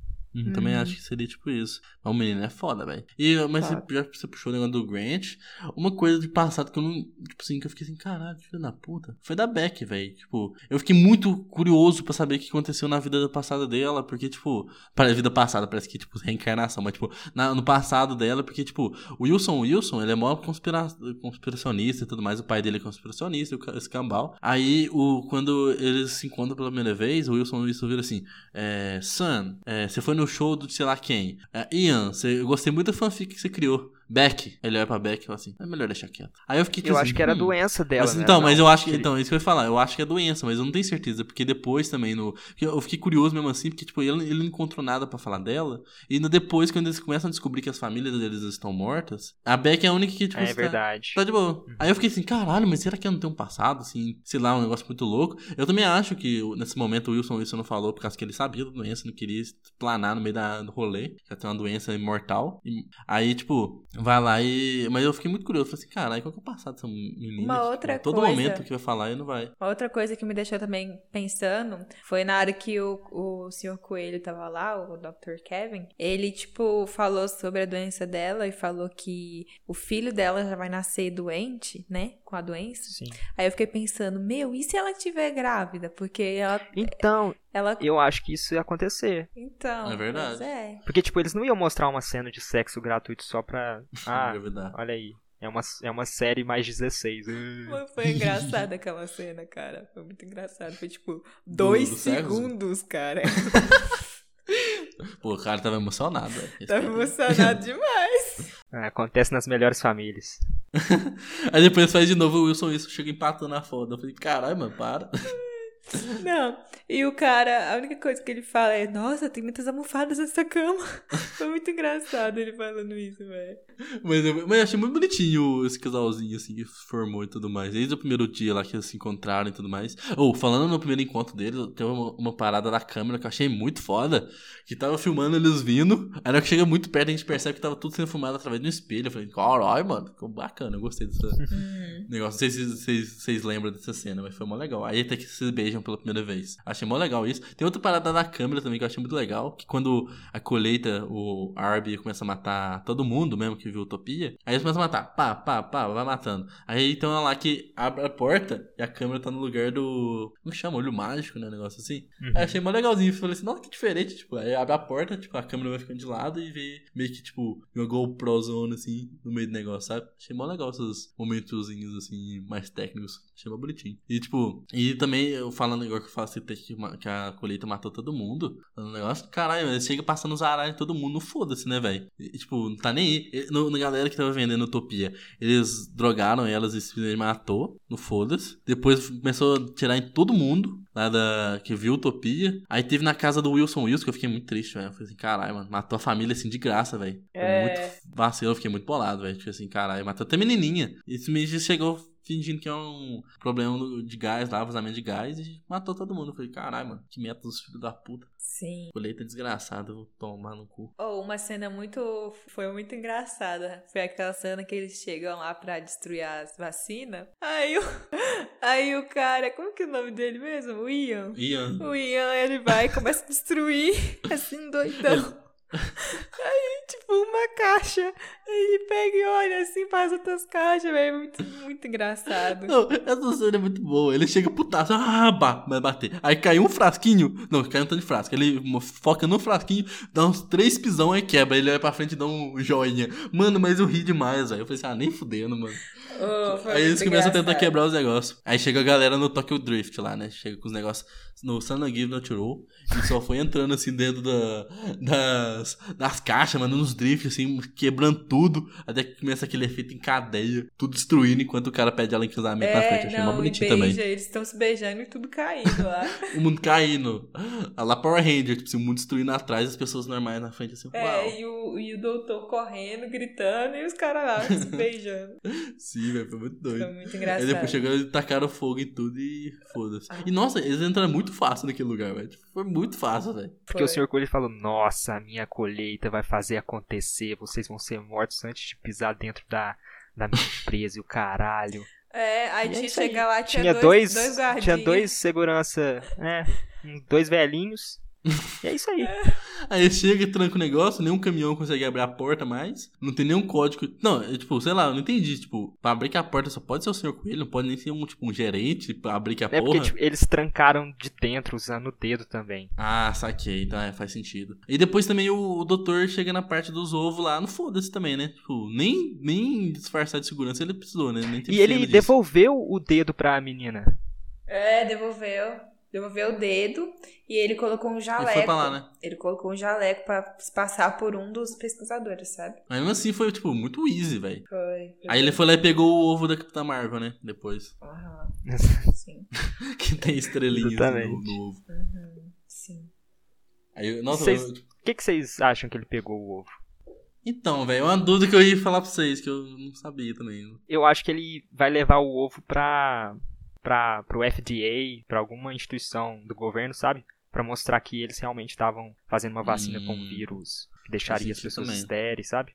Também Uhum. acho que seria tipo isso. Mas o menino é foda, velho. E, mas Foda. você, já que você puxou o negócio do Grant, uma coisa de passado que eu não. Tipo assim, que eu fiquei assim, caralho, filho da puta. Foi da Beck, velho. Tipo, eu fiquei muito curioso pra saber o que aconteceu na vida passada dela, porque, tipo, para a vida passada, parece que, tipo, reencarnação, mas, tipo, na- no passado dela, porque, tipo, o Wilson Wilson, ele é maior conspira conspiracionista e tudo mais, o pai dele é conspiracionista, o cambal. Aí, o, quando eles se encontram pela primeira vez, o Wilson Wilson vira assim, é, Sam, é, você foi no show do sei lá quem. É, Ian, eu gostei muito da fanfic que você criou. Beck. Ele olha pra Beck e fala assim, é melhor deixar quieto. Aí eu fiquei Eu assim, acho que era hum. doença dela, Mas, né? então, mas Não, eu acho que. Então, isso que eu ia falar. Eu acho que é doença, mas eu não tenho certeza. Porque depois também no. Eu fiquei curioso mesmo assim, porque, tipo, ele, ele não encontrou nada pra falar dela. E no- depois, quando eles começam a descobrir que as famílias deles estão mortas, a Beck é a única que, tipo, É está- verdade. Tá de boa. Aí eu fiquei assim, caralho, mas será que eu não tenho um passado, assim, sei lá, um negócio muito louco? Eu também acho que nesse momento o Wilson Wilson não falou, por causa que ele sabia da doença, não queria planar no meio da, do rolê, que ela tem uma doença imortal. E aí, tipo, vai lá e. Mas eu fiquei muito curioso, falei assim, caralho, qual que é o passado dessa menina? Uma Tipo, outra Todo coisa- momento que vai falar e não vai. Outra coisa que me deixou também pensando foi na hora que o, o Sr. Coelho tava lá, o Dr. Kevin, ele, tipo, falou sobre a doença dela e falou que o filho dela já vai nascer doente, né? Com a doença. Sim. Aí eu fiquei pensando, meu, e se ela estiver grávida? Porque ela. Então, ela... eu acho que isso ia acontecer. Então. É verdade. é. Porque, tipo, eles não iam mostrar uma cena de sexo gratuito só pra. Ah, olha aí. É uma, é uma série mais 16. Uh. Foi- engraçada aquela cena, cara. Foi muito engraçado. Foi tipo, dois do sexo? segundos, cara. Pô, o cara tava emocionado. Tava emocionado demais. Ah, acontece nas melhores famílias. Aí depois faz de novo o Wilson Wilson chega empatando a foda. Eu falei, caralho, mano, para. Não. E o cara, a única coisa que ele fala é: Nossa, tem muitas almofadas nessa cama. Foi muito engraçado ele falando isso, velho. Mas eu, mas eu achei muito bonitinho esse casalzinho, assim, que se formou e tudo mais. Desde o primeiro dia lá que eles se encontraram e tudo mais. Ou, falando no primeiro encontro deles, tem uma, uma parada da câmera que eu achei muito foda. Que tava filmando eles vindo. Aí na hora que chega muito perto, a gente percebe que tava tudo sendo filmado através de um espelho. Eu falei, caralho, mano, ficou bacana. Eu gostei dessa negócio. Não sei se vocês, vocês lembram dessa cena, mas foi mó legal. Aí até que se beijam pela primeira vez. Achei mó legal isso. Tem outra parada da câmera também que eu achei muito legal. Que quando a colheita, o Arby começa a matar todo mundo mesmo que viu Utopia. Aí eles começam a matar. Pá, pá, pá, vai matando. Aí tem uma lá que abre a porta e a câmera tá no lugar do. Como chama? Olho mágico, né? Um negócio assim. Uhum. Aí achei mó legalzinho. Falei assim, nossa, que diferente. Tipo, aí abre a porta, tipo, a câmera vai ficando de lado e vê meio que, tipo, uma GoProzona assim no meio do negócio, sabe? Achei mó legal esses momentozinhos assim, mais técnicos. Achei mó bonitinho. E, tipo, e também eu falando igual que eu tem que, que a colheita matou todo mundo. Um negócio, caralho, ele chega passando os aralhos em todo mundo, foda-se, né, velho? Tipo, não tá nem aí. No, na galera que tava vendendo Utopia, eles drogaram elas e simplesmente matou, no foda-se. Depois começou a tirar em todo mundo, lá da, que viu Utopia. Aí teve na casa do Wilson Wilson, que eu fiquei muito triste, velho. Eu falei assim, caralho, mano, matou a família assim de graça, velho. É. muito vacilo, eu fiquei muito bolado, velho. Tipo assim, caralho, matou até menininha. Esse menino chegou fingindo que é um problema de gás lá, vazamento de gás, e matou todo mundo. Eu falei, caralho, mano, que métodos, filho da puta. Sim. Colheita desgraçada, vou tomar no cu. Oh, uma cena muito. Foi muito engraçada. Foi aquela cena que eles chegam lá pra destruir as vacinas. Aí o. Aí o cara. Como que é o nome dele mesmo? O Ian. Ian. O Ian, ele vai e começa a destruir. Assim, doidão. Aí, tipo, uma caixa. Aí ele pega e olha assim as outras caixas, velho. Muito, muito engraçado. Não, essa cena é muito boa. Ele chega putaço, ah, bah, vai bater. Aí caiu um frasquinho. Não, caiu um tanto de frasco. Ele foca no frasquinho, dá uns três pisão aí quebra. Ele vai pra frente e dá um joinha. Mano, mas eu ri demais, velho. Eu falei assim, ah, nem fudendo, mano. Oh, aí eles começam a tentar quebrar os negócios. Aí chega a galera no Tokyo Drift lá, né? Chega com os negócios no Sana Give Not Roll. E só foi entrando assim dentro da, das, das caixas, mano, nos drifts, assim, quebrando tudo. Até que começa aquele efeito em cadeia, tudo destruindo enquanto o cara pede ela em casamento é, na frente. Achei não, bonitinho beija, também. Eles estão se beijando e tudo caindo lá. o mundo caindo. A lá Power Ranger, tipo assim, o mundo destruindo atrás, as pessoas normais na frente, assim, é, uau. E o, e o doutor correndo, gritando, e os caras lá se beijando. Sim, velho, foi muito doido. Foi muito engraçado. Aí depois chegou e tacaram fogo em tudo e foda-se. E nossa, eles entraram muito fácil naquele lugar, velho. Tipo, Foi muito fácil, velho. Porque o senhor Coelho falou: Nossa, a minha colheita vai fazer acontecer, vocês vão ser mortos antes de pisar dentro da, da minha empresa e o caralho. É, aí E é tinha isso aí. chega lá, tinha, Tinha dois, dois, dois guardinhas. tinha dois segurança, é, um- dois velhinhos. E é isso aí. Aí chega e tranca o negócio, nenhum caminhão consegue abrir a porta mais. Não tem nenhum código. Não, é, tipo, sei lá, eu não entendi. Tipo, pra abrir que a porta só pode ser o senhor Coelho, não pode nem ser um, tipo, um gerente pra abrir que a É porque porra. tipo, eles trancaram de dentro usando o dedo também. Ah, saquei, então é, faz sentido. E depois também o, o doutor chega na parte dos ovos lá, não foda-se também, né? Tipo, nem, nem disfarçar de segurança ele precisou, né? E ele disso. devolveu o dedo pra menina. É, devolveu. Devolveu o dedo e ele colocou um jaleco. Ele foi pra lá, né? Ele colocou um jaleco pra se passar por um dos pesquisadores, sabe? Mas mesmo assim foi, tipo, muito easy, velho. Foi. Aí ele foi lá e pegou o ovo da Capitã Marvel, né? Depois. Aham, sim. que tem estrelinhas no, no ovo. Uhum, sim. Aí, eu- nossa, Vocês- eu- O que, que vocês acham que ele pegou o ovo? Então, velho, é uma dúvida que eu ia falar pra vocês, que eu não sabia também. Eu acho que ele vai levar o ovo pra, pra, pro FDA, pra alguma instituição do governo, sabe? Pra mostrar que eles realmente estavam fazendo uma vacina com Hum. vírus que deixaria as pessoas também. estéreis, sabe?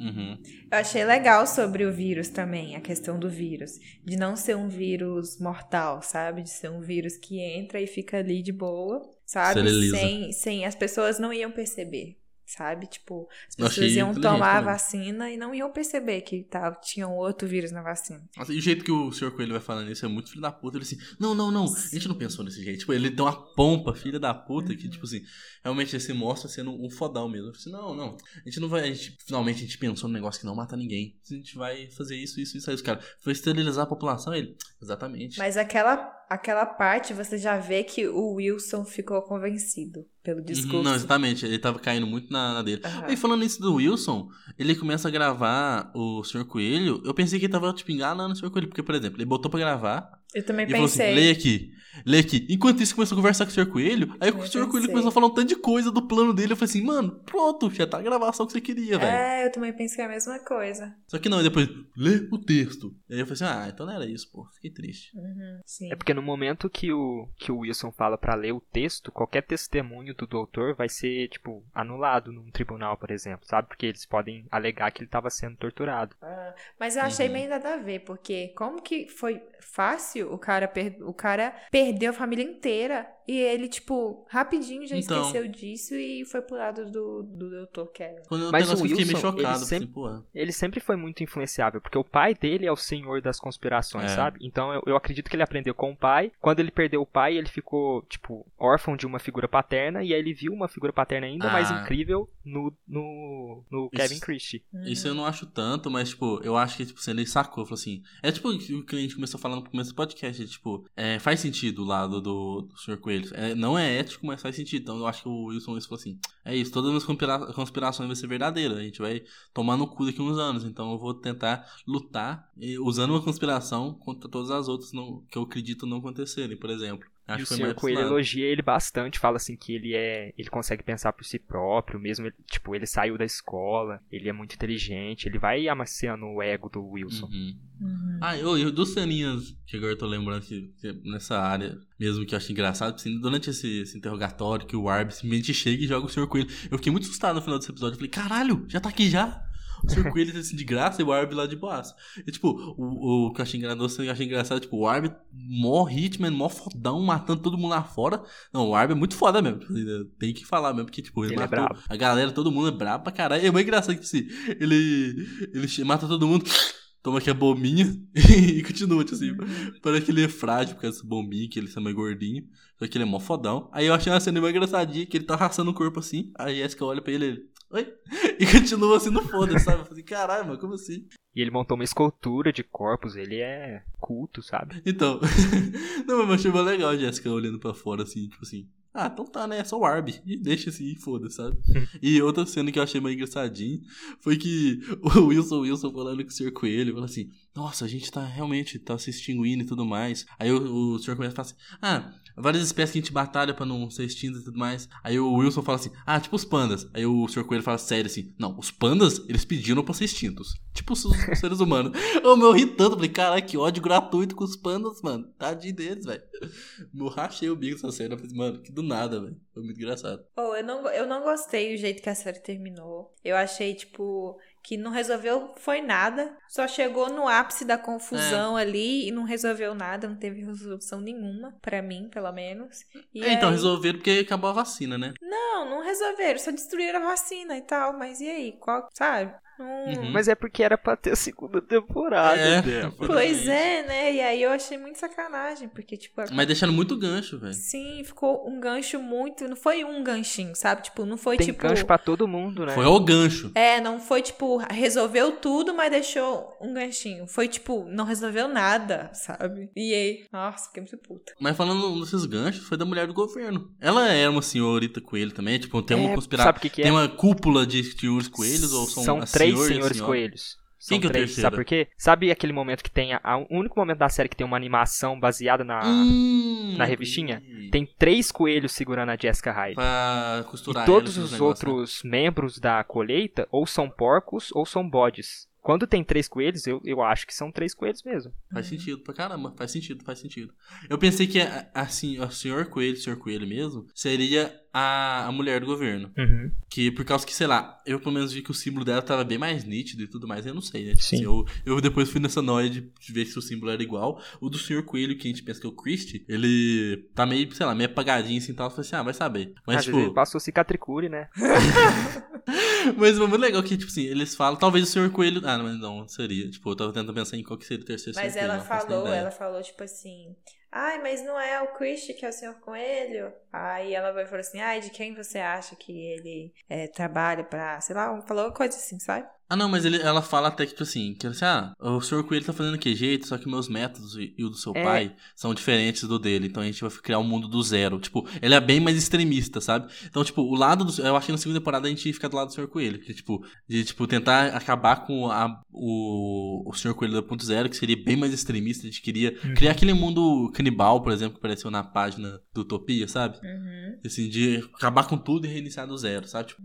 Uhum. Eu achei legal sobre o vírus também, a questão do vírus. De não ser um vírus mortal, sabe? De ser um vírus que entra e fica ali de boa, sabe? Sem, sem. As pessoas não iam perceber, sabe? Tipo, as pessoas iam tomar a também. vacina e não iam perceber que tá, tinha um outro vírus na vacina. Nossa, e o jeito que o Sr. Coelho vai falando isso é muito filho da puta. Ele assim, não, não, não, a gente não pensou nesse jeito. Tipo, ele tem uma pompa, filha da puta, que, tipo assim, realmente ele se mostra sendo um fodão mesmo. Assim, não, não, a gente não vai, a gente, finalmente a gente pensou num negócio que não mata ninguém. A gente vai fazer isso, isso, isso. Aí os caras, foi esterilizar a população? Ele, exatamente. Mas aquela, aquela parte você já vê que o Wilson ficou convencido pelo Uhum, discurso. Não, exatamente. Ele tava caindo muito na, na dele. Aham. E falando isso do Wilson, ele começa a gravar o Sr. Coelho. Eu pensei que ele tava, tipo, enganando o Sr. Coelho. Porque, por exemplo, ele botou pra gravar Eu também e falou assim: pensei. leia aqui, leia aqui. Enquanto isso, começou a conversar com o Sr. Coelho. Aí o Eu Sr. Coelho começou a falar um tanto de coisa do plano dele. Eu falei assim, mano, pronto, já tá a gravação que você queria, velho. É, eu também pensei a mesma coisa. Só que não, e depois, lê o texto. E aí eu falei assim: ah, então não era isso, pô. Fiquei triste. Uhum, sim. É porque no momento que o, que o Wilson fala pra ler o texto, qualquer testemunho do doutor vai ser, tipo, anulado num tribunal, por exemplo, sabe? Porque eles podem alegar que ele estava sendo torturado. Ah, mas eu achei Uhum. meio nada a ver, porque como que foi fácil o cara, per... o cara perdeu a família inteira e ele, tipo, rapidinho já Então. esqueceu disso e foi pro lado do, do Dr. Kevin. Quando eu Mas o Wilson, ele chocado. sempre- Assim, pô, Ele sempre foi muito influenciável, porque o pai dele é o senhor das conspirações, É. sabe? Então eu, eu acredito que ele aprendeu com o pai. Quando ele perdeu o pai, ele ficou, tipo, órfão de uma figura paterna, e aí ele viu uma figura paterna ainda Ah. mais incrível no, no, no Isso- Kevin Christie. Isso eu não acho tanto, mas, tipo, eu acho que, tipo, assim, ele sacou, falou assim. É tipo o que o cliente começou falando no começo do podcast, tipo, é, faz sentido o lado do, do Sr. Coelho. É, não é ético, mas faz sentido. Então eu acho que o Wilson falou assim: é isso, todas as conspira- conspirações vão ser verdadeiras. A gente vai tomar no cu daqui uns anos. Então eu vou tentar lutar usando uma conspiração contra todas as outras não- que eu acredito não acontecerem, por exemplo. Acho e o Sr. mais Coelho elogia ele bastante, fala assim que ele é, ele consegue pensar por si próprio, mesmo, ele- tipo, ele saiu da escola, ele é muito inteligente, ele vai amaciando o ego do Wilson. Uhum. Uhum. Ah, eu, eu dos ceninhas que agora eu tô lembrando que, que nessa área mesmo que eu acho engraçado, assim, durante esse, esse interrogatório que o Arby simplesmente chega e joga o Sr. Coelho. Eu fiquei muito assustado no final desse episódio. Eu falei, caralho, já tá aqui já? O Sr. Coelho assim de graça e o Arby lá de boas. E tipo, o, o que eu achei engraçado, eu achei engraçado, tipo, o Arby mó hitman, mó fodão, matando todo mundo lá fora. Não, o Arby é muito foda mesmo. tipo, Tem que falar mesmo, porque, tipo, ele, Ele é matou brabo. a galera, todo mundo é brabo pra caralho. É muito engraçado que assim, ele, ele mata todo mundo. Toma aqui a bombinha e continua, tipo assim. Parece que ele é frágil por causa dessa bombinha, que ele é mais gordinho. Só que ele é mó fodão. Aí eu achei uma cena mais engraçadinha, que ele tá arrastando o corpo assim. Aí a Jessica olha pra ele ele. Oi? E continua assim no foda, sabe? Eu falei, caralho, mano, como assim? E ele montou uma escultura de corpos, ele é culto, sabe? Então. não, mas eu achei mó legal a Jessica olhando pra fora assim, tipo assim. Ah, então tá, né? É só o Arby. E deixa assim, foda, sabe? e outra cena que eu achei mais engraçadinho foi que o Wilson Wilson falando com o Sr. Coelho, falou assim: Nossa, a gente tá realmente tá se extinguindo e tudo mais. Aí o, o Sr. Coelho fala assim: Ah, várias espécies que a gente batalha pra não ser extintas e tudo mais. Aí o Wilson fala assim: Ah, tipo os pandas. Aí o Sr. Coelho fala sério assim: Não, os pandas, eles pediram pra ser extintos. Tipo os, os seres humanos. Eu me ri tanto, falei: Caralho, que ódio gratuito com os pandas, mano. Tadinho deles, velho. Eu rachei o bico dessa cena. Eu falei, mano, que do nada, velho. Foi muito engraçado. Pô, eu não, eu não gostei do jeito que a série terminou. Eu achei, tipo, que não resolveu foi nada. Só chegou no ápice da confusão ali e não resolveu nada. Não teve resolução nenhuma, pra mim, pelo menos. E É, então, aí- resolveram porque acabou a vacina, né? Não, não resolveram. Só destruíram a vacina e tal. Mas e aí? Qual, sabe? Uhum. Mas é porque era pra ter a segunda temporada, É. Débora. Pois é, né? E aí eu achei muito sacanagem. Porque, tipo, Mas deixando muito gancho, velho. Sim, ficou um gancho muito. Não foi um ganchinho, sabe? Tipo, não foi Tem tipo. gancho pra todo mundo, né? Foi o gancho. É, não foi tipo, resolveu tudo, mas deixou um ganchinho. Foi tipo, não resolveu nada, sabe? E aí, nossa, fiquei muito puta. Mas falando desses ganchos, foi da mulher do governo. Ela era uma senhorita coelho também, tipo, tem uma É, conspiração. Sabe o que, que é? Tem uma cúpula de senhores coelhos ou são, a três senhor e a senhores coelhos. São Quem que é três, terceiro? sabe por quê? Sabe aquele momento que tem. A, a- o único momento da série que tem uma animação baseada na. Hum, na revistinha? entendi. Tem três coelhos segurando a Jessica Hyde. Pra E costurar todos ela, os esses negócios, né? outros membros da colheita ou são porcos ou são bodes. Quando tem três coelhos, eu, eu acho que são três coelhos mesmo. Faz sentido pra caramba, faz sentido, faz sentido. Eu pensei que assim, o senhor coelho, o senhor coelho mesmo, seria a, a mulher do governo. Que por causa que, sei lá, eu pelo menos vi que o símbolo dela tava bem mais nítido e tudo mais, eu não sei, né? Tipo Sim. assim, eu, eu depois fui nessa noia de ver se o símbolo era igual. O do senhor coelho, que a gente pensa que é o Christie, ele tá meio, sei lá, meio apagadinho assim e tal. Eu falei assim, ah, vai saber. Mas, Às tipo, vezes ele passou cicatricure, né? mas é muito legal que, tipo assim, eles falam, talvez o senhor coelho. Ah, mas não, seria. Tipo, eu tava tentando pensar em qual que seria o terceiro Mas ela falou, ela falou, tipo assim. Ai, mas não é o Christie que é o senhor Coelho? Aí ela vai falar assim, ai, de quem você acha que ele é, trabalha pra, sei lá, falou coisa assim, sabe? Ah, não, mas ele, ela fala até que, tipo assim, que assim, ah, o senhor Coelho tá fazendo que jeito, só que meus métodos e, e o do seu É. pai são diferentes do dele, então a gente vai criar um mundo do zero. Tipo, ele é bem mais extremista, sabe? Então, tipo, o lado do. Eu acho que na segunda temporada a gente fica do lado do senhor Coelho, que, tipo, de, tipo, tentar acabar com a, o, o senhor Coelho 2.0, que seria bem mais extremista, a gente queria criar aquele mundo canibal, por exemplo, que apareceu na página do Utopia, sabe? Uhum. Assim, de acabar com tudo e reiniciar do zero, sabe? Tipo,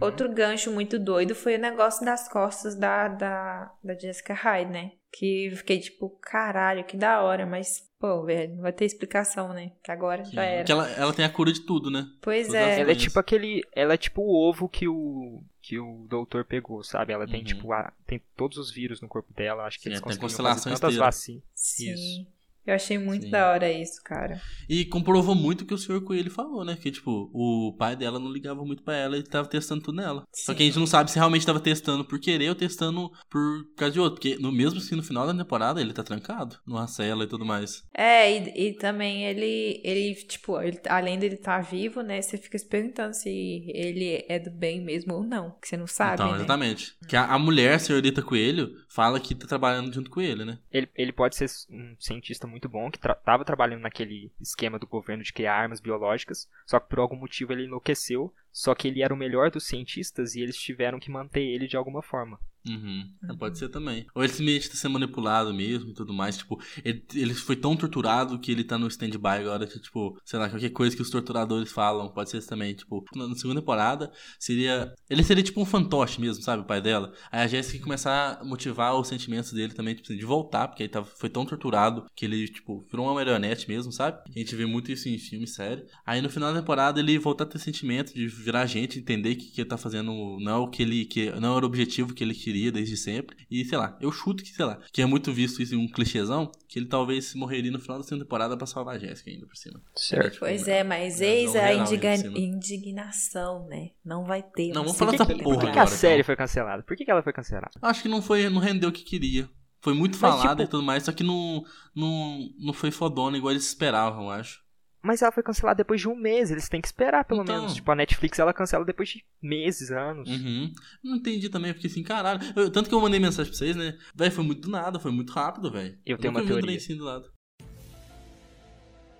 Outro gancho muito doido foi o negócio das costas da, da, da Jessica Hyde, né? Que eu fiquei tipo, caralho, que da hora, mas, pô, velho, não vai ter explicação, né? Que agora já era. que ela, ela tem a cura de tudo, né? Pois todas as é. Ela é tipo aquele. Ela é tipo o ovo que o. que o doutor pegou, sabe? Ela tem, Uhum. tipo, a- tem todos os vírus no corpo dela. Acho que Sim, eles conseguiram fazer tantas vacinas. Sim. Isso. Eu achei muito Sim. da hora isso, cara. E comprovou muito o que o senhor Coelho falou, né? Que, tipo, o pai dela não ligava muito pra ela e tava testando tudo nela. Só Sim. que a gente não sabe se realmente tava testando por querer ou testando por causa de outro. Porque no mesmo assim, no final da temporada, ele tá trancado numa cela e tudo mais. É, e, e também ele, ele tipo, ele- além dele estar vivo, né? Você fica se perguntando se ele é do bem mesmo ou não. Que você não sabe, então, né? exatamente. Que a, a mulher, a senhorita Coelho, fala que tá trabalhando junto com ele, né? Ele, ele pode ser um cientista muito bom que tra tava trabalhando naquele esquema do governo de criar armas biológicas, só que por algum motivo ele enlouqueceu. Só que ele era o melhor dos cientistas e eles tiveram que manter ele de alguma forma. Uhum. É, pode ser também. Ou ele simplesmente tá sendo manipulado mesmo e tudo mais. Tipo, ele, ele foi tão torturado que ele tá no stand-by agora que, tipo, sei lá, qualquer coisa que os torturadores falam, pode ser isso também. Tipo, na, na segunda temporada, seria. Ele seria tipo um fantoche mesmo, sabe? O pai dela. Aí a Jessica começar a motivar os sentimentos dele também, tipo, de voltar, porque ele tava, foi tão torturado que ele, tipo, virou uma marionete mesmo, sabe? A gente vê muito isso em filme, sério. Aí no final da temporada ele voltar a ter sentimento de virar gente, entender que, que ele tá fazendo não é o que ele. que não era o objetivo que ele queria queria desde sempre. E sei lá, eu chuto que, sei lá, que é muito visto isso em um clichêzão, que ele talvez morreria no final da segunda temporada pra salvar a Jéssica ainda por cima. Certo. Tipo, pois é, mas eis a indiga indignação, né? Não vai ter. Não, vamos falar dessa porra. Por que, que a série foi cancelada? Por que, que ela foi cancelada? Acho que não foi, não rendeu o que queria. Foi muito falada tipo... e tudo mais, só que não, não, não foi fodona igual eles esperavam, eu acho. Mas ela foi cancelada depois de um mês, eles têm que esperar pelo então... menos. Tipo, a Netflix ela cancela depois de meses, anos. Uhum. Não entendi também, porque assim, caralho. Eu, tanto que eu mandei mensagem pra vocês, né? Véi, foi muito do nada, foi muito rápido, velho. Eu tenho uma teoria. Um do lado.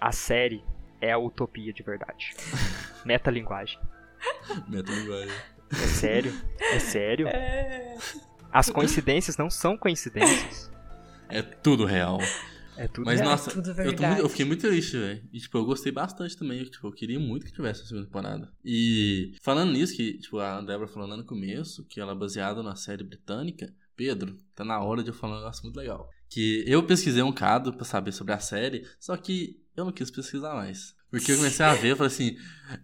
A série é a utopia de verdade. Metalinguagem. Metalinguagem. É sério? É sério? É... As coincidências não são coincidências. É tudo real. É tudo Mas, é nossa, eu, muito, eu, fiquei muito triste, velho. E, tipo, eu gostei bastante também. Tipo, eu queria muito que tivesse a segunda temporada. E, falando nisso, que, tipo, a Débora falou lá no começo, que ela é baseada na série britânica. Pedro, tá na hora de eu falar um negócio muito legal. Que eu pesquisei um cado pra saber sobre a série, só que eu não quis pesquisar mais. Porque eu comecei a ver, eu falei assim.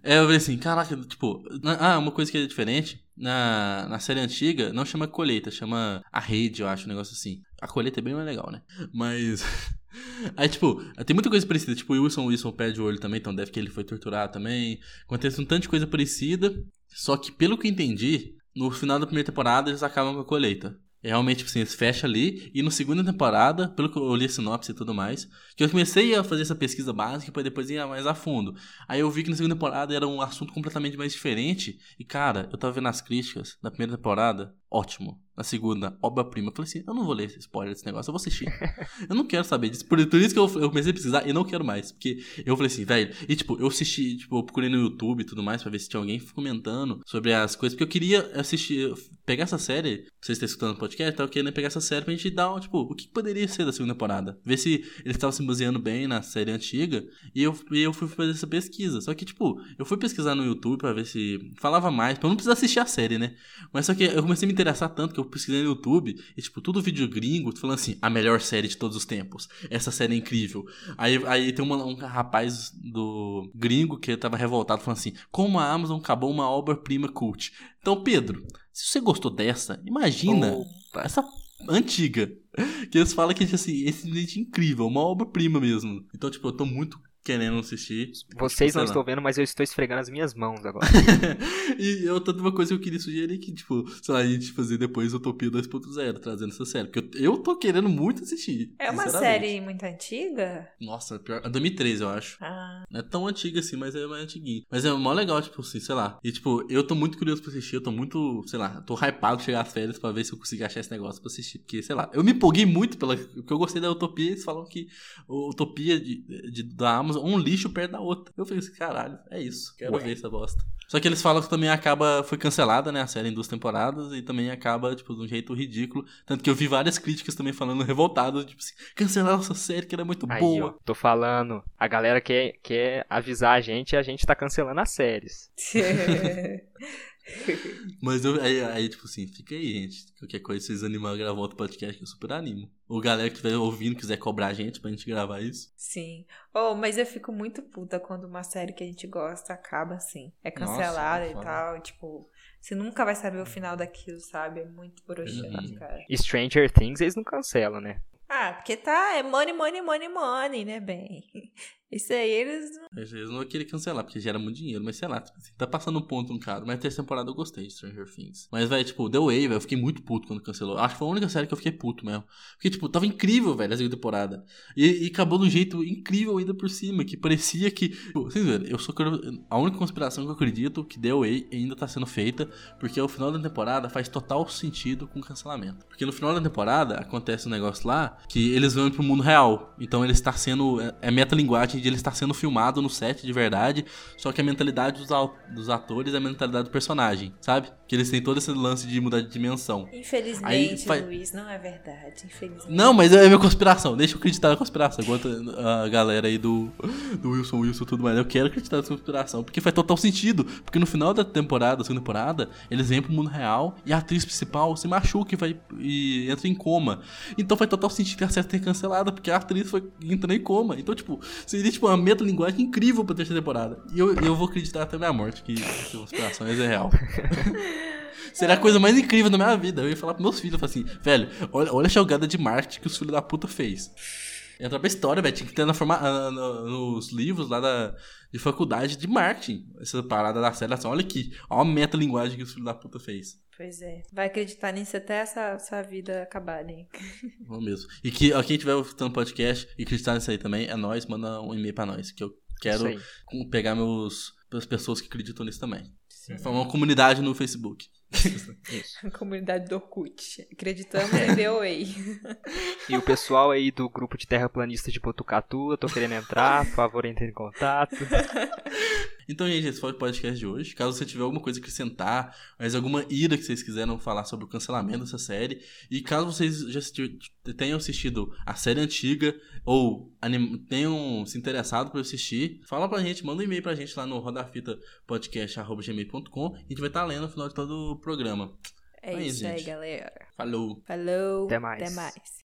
É, eu falei assim, caraca, tipo. Ah, uma coisa que é diferente. Na, na série antiga, não chama colheita, chama a rede, eu acho, um negócio assim. A colheita é bem mais legal, né? Mas. Aí, tipo, tem muita coisa parecida. Tipo, o Wilson Wilson perde o olho também, então deve que ele foi torturado também. Acontece um tanto de coisa parecida. Só que, pelo que eu entendi, no final da primeira temporada eles acabam com a colheita. É realmente, tipo assim, eles fecham ali. E na segunda temporada, pelo que eu li a sinopse e tudo mais, que eu comecei a fazer essa pesquisa básica para depois ir mais a fundo. Aí eu vi que na segunda temporada era um assunto completamente mais diferente. E, cara, eu tava vendo as críticas da primeira temporada, ótimo na segunda, obra-prima. Falei assim, eu não vou ler esse spoiler desse negócio, eu vou assistir. eu não quero saber disso. Por, por isso que eu, eu, comecei a pesquisar e não quero mais. Porque eu falei assim, velho. E tipo, eu assisti, tipo, eu procurei no YouTube e tudo mais pra ver se tinha alguém comentando sobre as coisas. Porque eu queria assistir, pegar essa série, vocês estarem escutando o podcast, então eu queria pegar essa série pra gente dar, tipo, o que poderia ser da segunda temporada. Ver se eles estavam se baseando bem na série antiga. E eu, e eu fui fazer essa pesquisa. Só que, tipo, eu fui pesquisar no YouTube pra ver se falava mais, pra não precisar assistir a série, né? Mas só que eu comecei a me interessar tanto que eu pesquisei no YouTube, e tipo, tudo vídeo gringo, falando assim, a melhor série de todos os tempos. Essa série é incrível. Aí, aí tem uma, um rapaz do gringo que tava revoltado, falando assim, como a Amazon acabou uma obra-prima cult. Então, Pedro, se você gostou dessa, imagina oh. essa antiga. Que eles falam que, assim, esse é incrível, uma obra-prima mesmo. Então, tipo, eu tô muito querendo assistir. Vocês não estão vendo, mas eu estou esfregando as minhas mãos agora. e outra uma coisa que eu queria sugerir que, tipo, sei lá, a gente fazer depois Utopia 2.0, trazendo essa série. Porque eu, eu tô querendo muito assistir. É uma série muito antiga? Nossa, pior. É 2013, eu acho. Ah. Não é tão antiga assim, mas é mais antiguinha. Mas é mó legal, tipo assim, sei lá. E, tipo, eu tô muito curioso pra assistir, eu tô muito, sei lá, tô hypado chegar às férias pra ver se eu consigo achar esse negócio pra assistir. Porque, sei lá, eu me empolguei muito pela. Porque eu gostei da Utopia, eles falam que a Utopia de, de, da Amazon um lixo perto da outra. Eu falei assim, caralho, é isso. Quero Ué. ver essa bosta. Só que eles falam que também acaba. Foi cancelada, né? A série em duas temporadas. E também acaba, tipo, de um jeito ridículo. Tanto que eu vi várias críticas também falando revoltadas, tipo assim, cancelaram essa série que era muito Aí, boa. Ó, tô falando. A galera quer, quer avisar a gente e a gente tá cancelando as séries. Mas eu, aí, aí, tipo assim, fica aí, gente. Qualquer coisa, vocês animam a gravar outro podcast que eu super animo. Ou galera que estiver ouvindo quiser cobrar a gente pra gente gravar isso. Sim. Oh, mas eu fico muito puta quando uma série que a gente gosta acaba assim. É cancelada Nossa, e tal. Tipo, você nunca vai saber o final daquilo, sabe? É muito broxante, uhum. cara. Stranger Things eles não cancelam, né? Ah, porque tá, é money, money, money, money, né, bem? Isso aí eles. Eles não vão querer cancelar, porque gera muito dinheiro, mas sei lá, tipo assim, tá passando um ponto um cara. Mas a terceira temporada eu gostei de Stranger Things. Mas, velho, tipo, The Way, velho, eu fiquei muito puto quando cancelou. Acho que foi a única série que eu fiquei puto mesmo. Porque, tipo, tava incrível, velho, a segunda temporada. E, e acabou de um jeito incrível ainda por cima, que parecia que. Tipo, vocês verem, eu sou. A única conspiração que eu acredito que The Way ainda tá sendo feita, porque o final da temporada faz total sentido com o cancelamento. Porque no final da temporada acontece um negócio lá que eles vão pro mundo real. Então eles tá sendo. É, é metalinguagem imagem de ele estar sendo filmado no set de verdade, só que a mentalidade dos, dos atores é a mentalidade do personagem, sabe? Que eles têm todo esse lance de mudar de dimensão. Infelizmente, Aí, Luiz, não é verdade. Infelizmente. Não, mas é minha conspiração. Deixa eu acreditar na conspiração. Enquanto a galera aí do, do Wilson Wilson e tudo mais, eu quero acreditar na conspiração. Porque faz total sentido. Porque no final da temporada, da segunda temporada, eles vêm pro mundo real e a atriz principal se machuca e, vai, e entra em coma. Então faz total sentido que a série tenha cancelada, porque a atriz foi entrando em coma. Então, tipo, seria tipo uma metalinguagem incrível pra terceira temporada. E eu, eu vou acreditar até minha morte que essa conspiração é real. Será a coisa mais incrível da minha vida. Eu ia falar pros meus filhos, eu assim, velho, olha, olha a jogada de marketing que os filhos da puta fez. Entra pra história, velho. Tinha que ter na forma, uh, nos livros lá da, de faculdade de marketing. Essa parada da série. Assim, olha aqui. Olha a meta-linguagem que os filhos da puta fez. Pois é. Vai acreditar nisso até essa sua vida acabar, né? Vamos mesmo. E que ó, quem estiver escutando podcast e acreditar nisso aí também, é nós, manda um e-mail pra nós. Que eu quero pegar meus, as pessoas que acreditam nisso também. Sim. Formar uma comunidade no Facebook. Isso. A comunidade do Orkut. Acreditamos em VOA. E o pessoal aí do grupo de terraplanista de Botucatu, eu tô querendo entrar, por favor, entre em contato. Então, gente, esse foi o podcast de hoje. Caso você tiver alguma coisa a acrescentar, mais alguma ira que vocês quiseram falar sobre o cancelamento dessa série, e caso vocês já tenham assistido a série antiga ou tenham se interessado por assistir, fala pra gente, manda um e-mail pra gente lá no rodafitapodcast.gmail.com e a gente vai estar tá lendo no final de todo o programa. É, é isso aí, galera. Falou. Falou. Até mais. Até mais.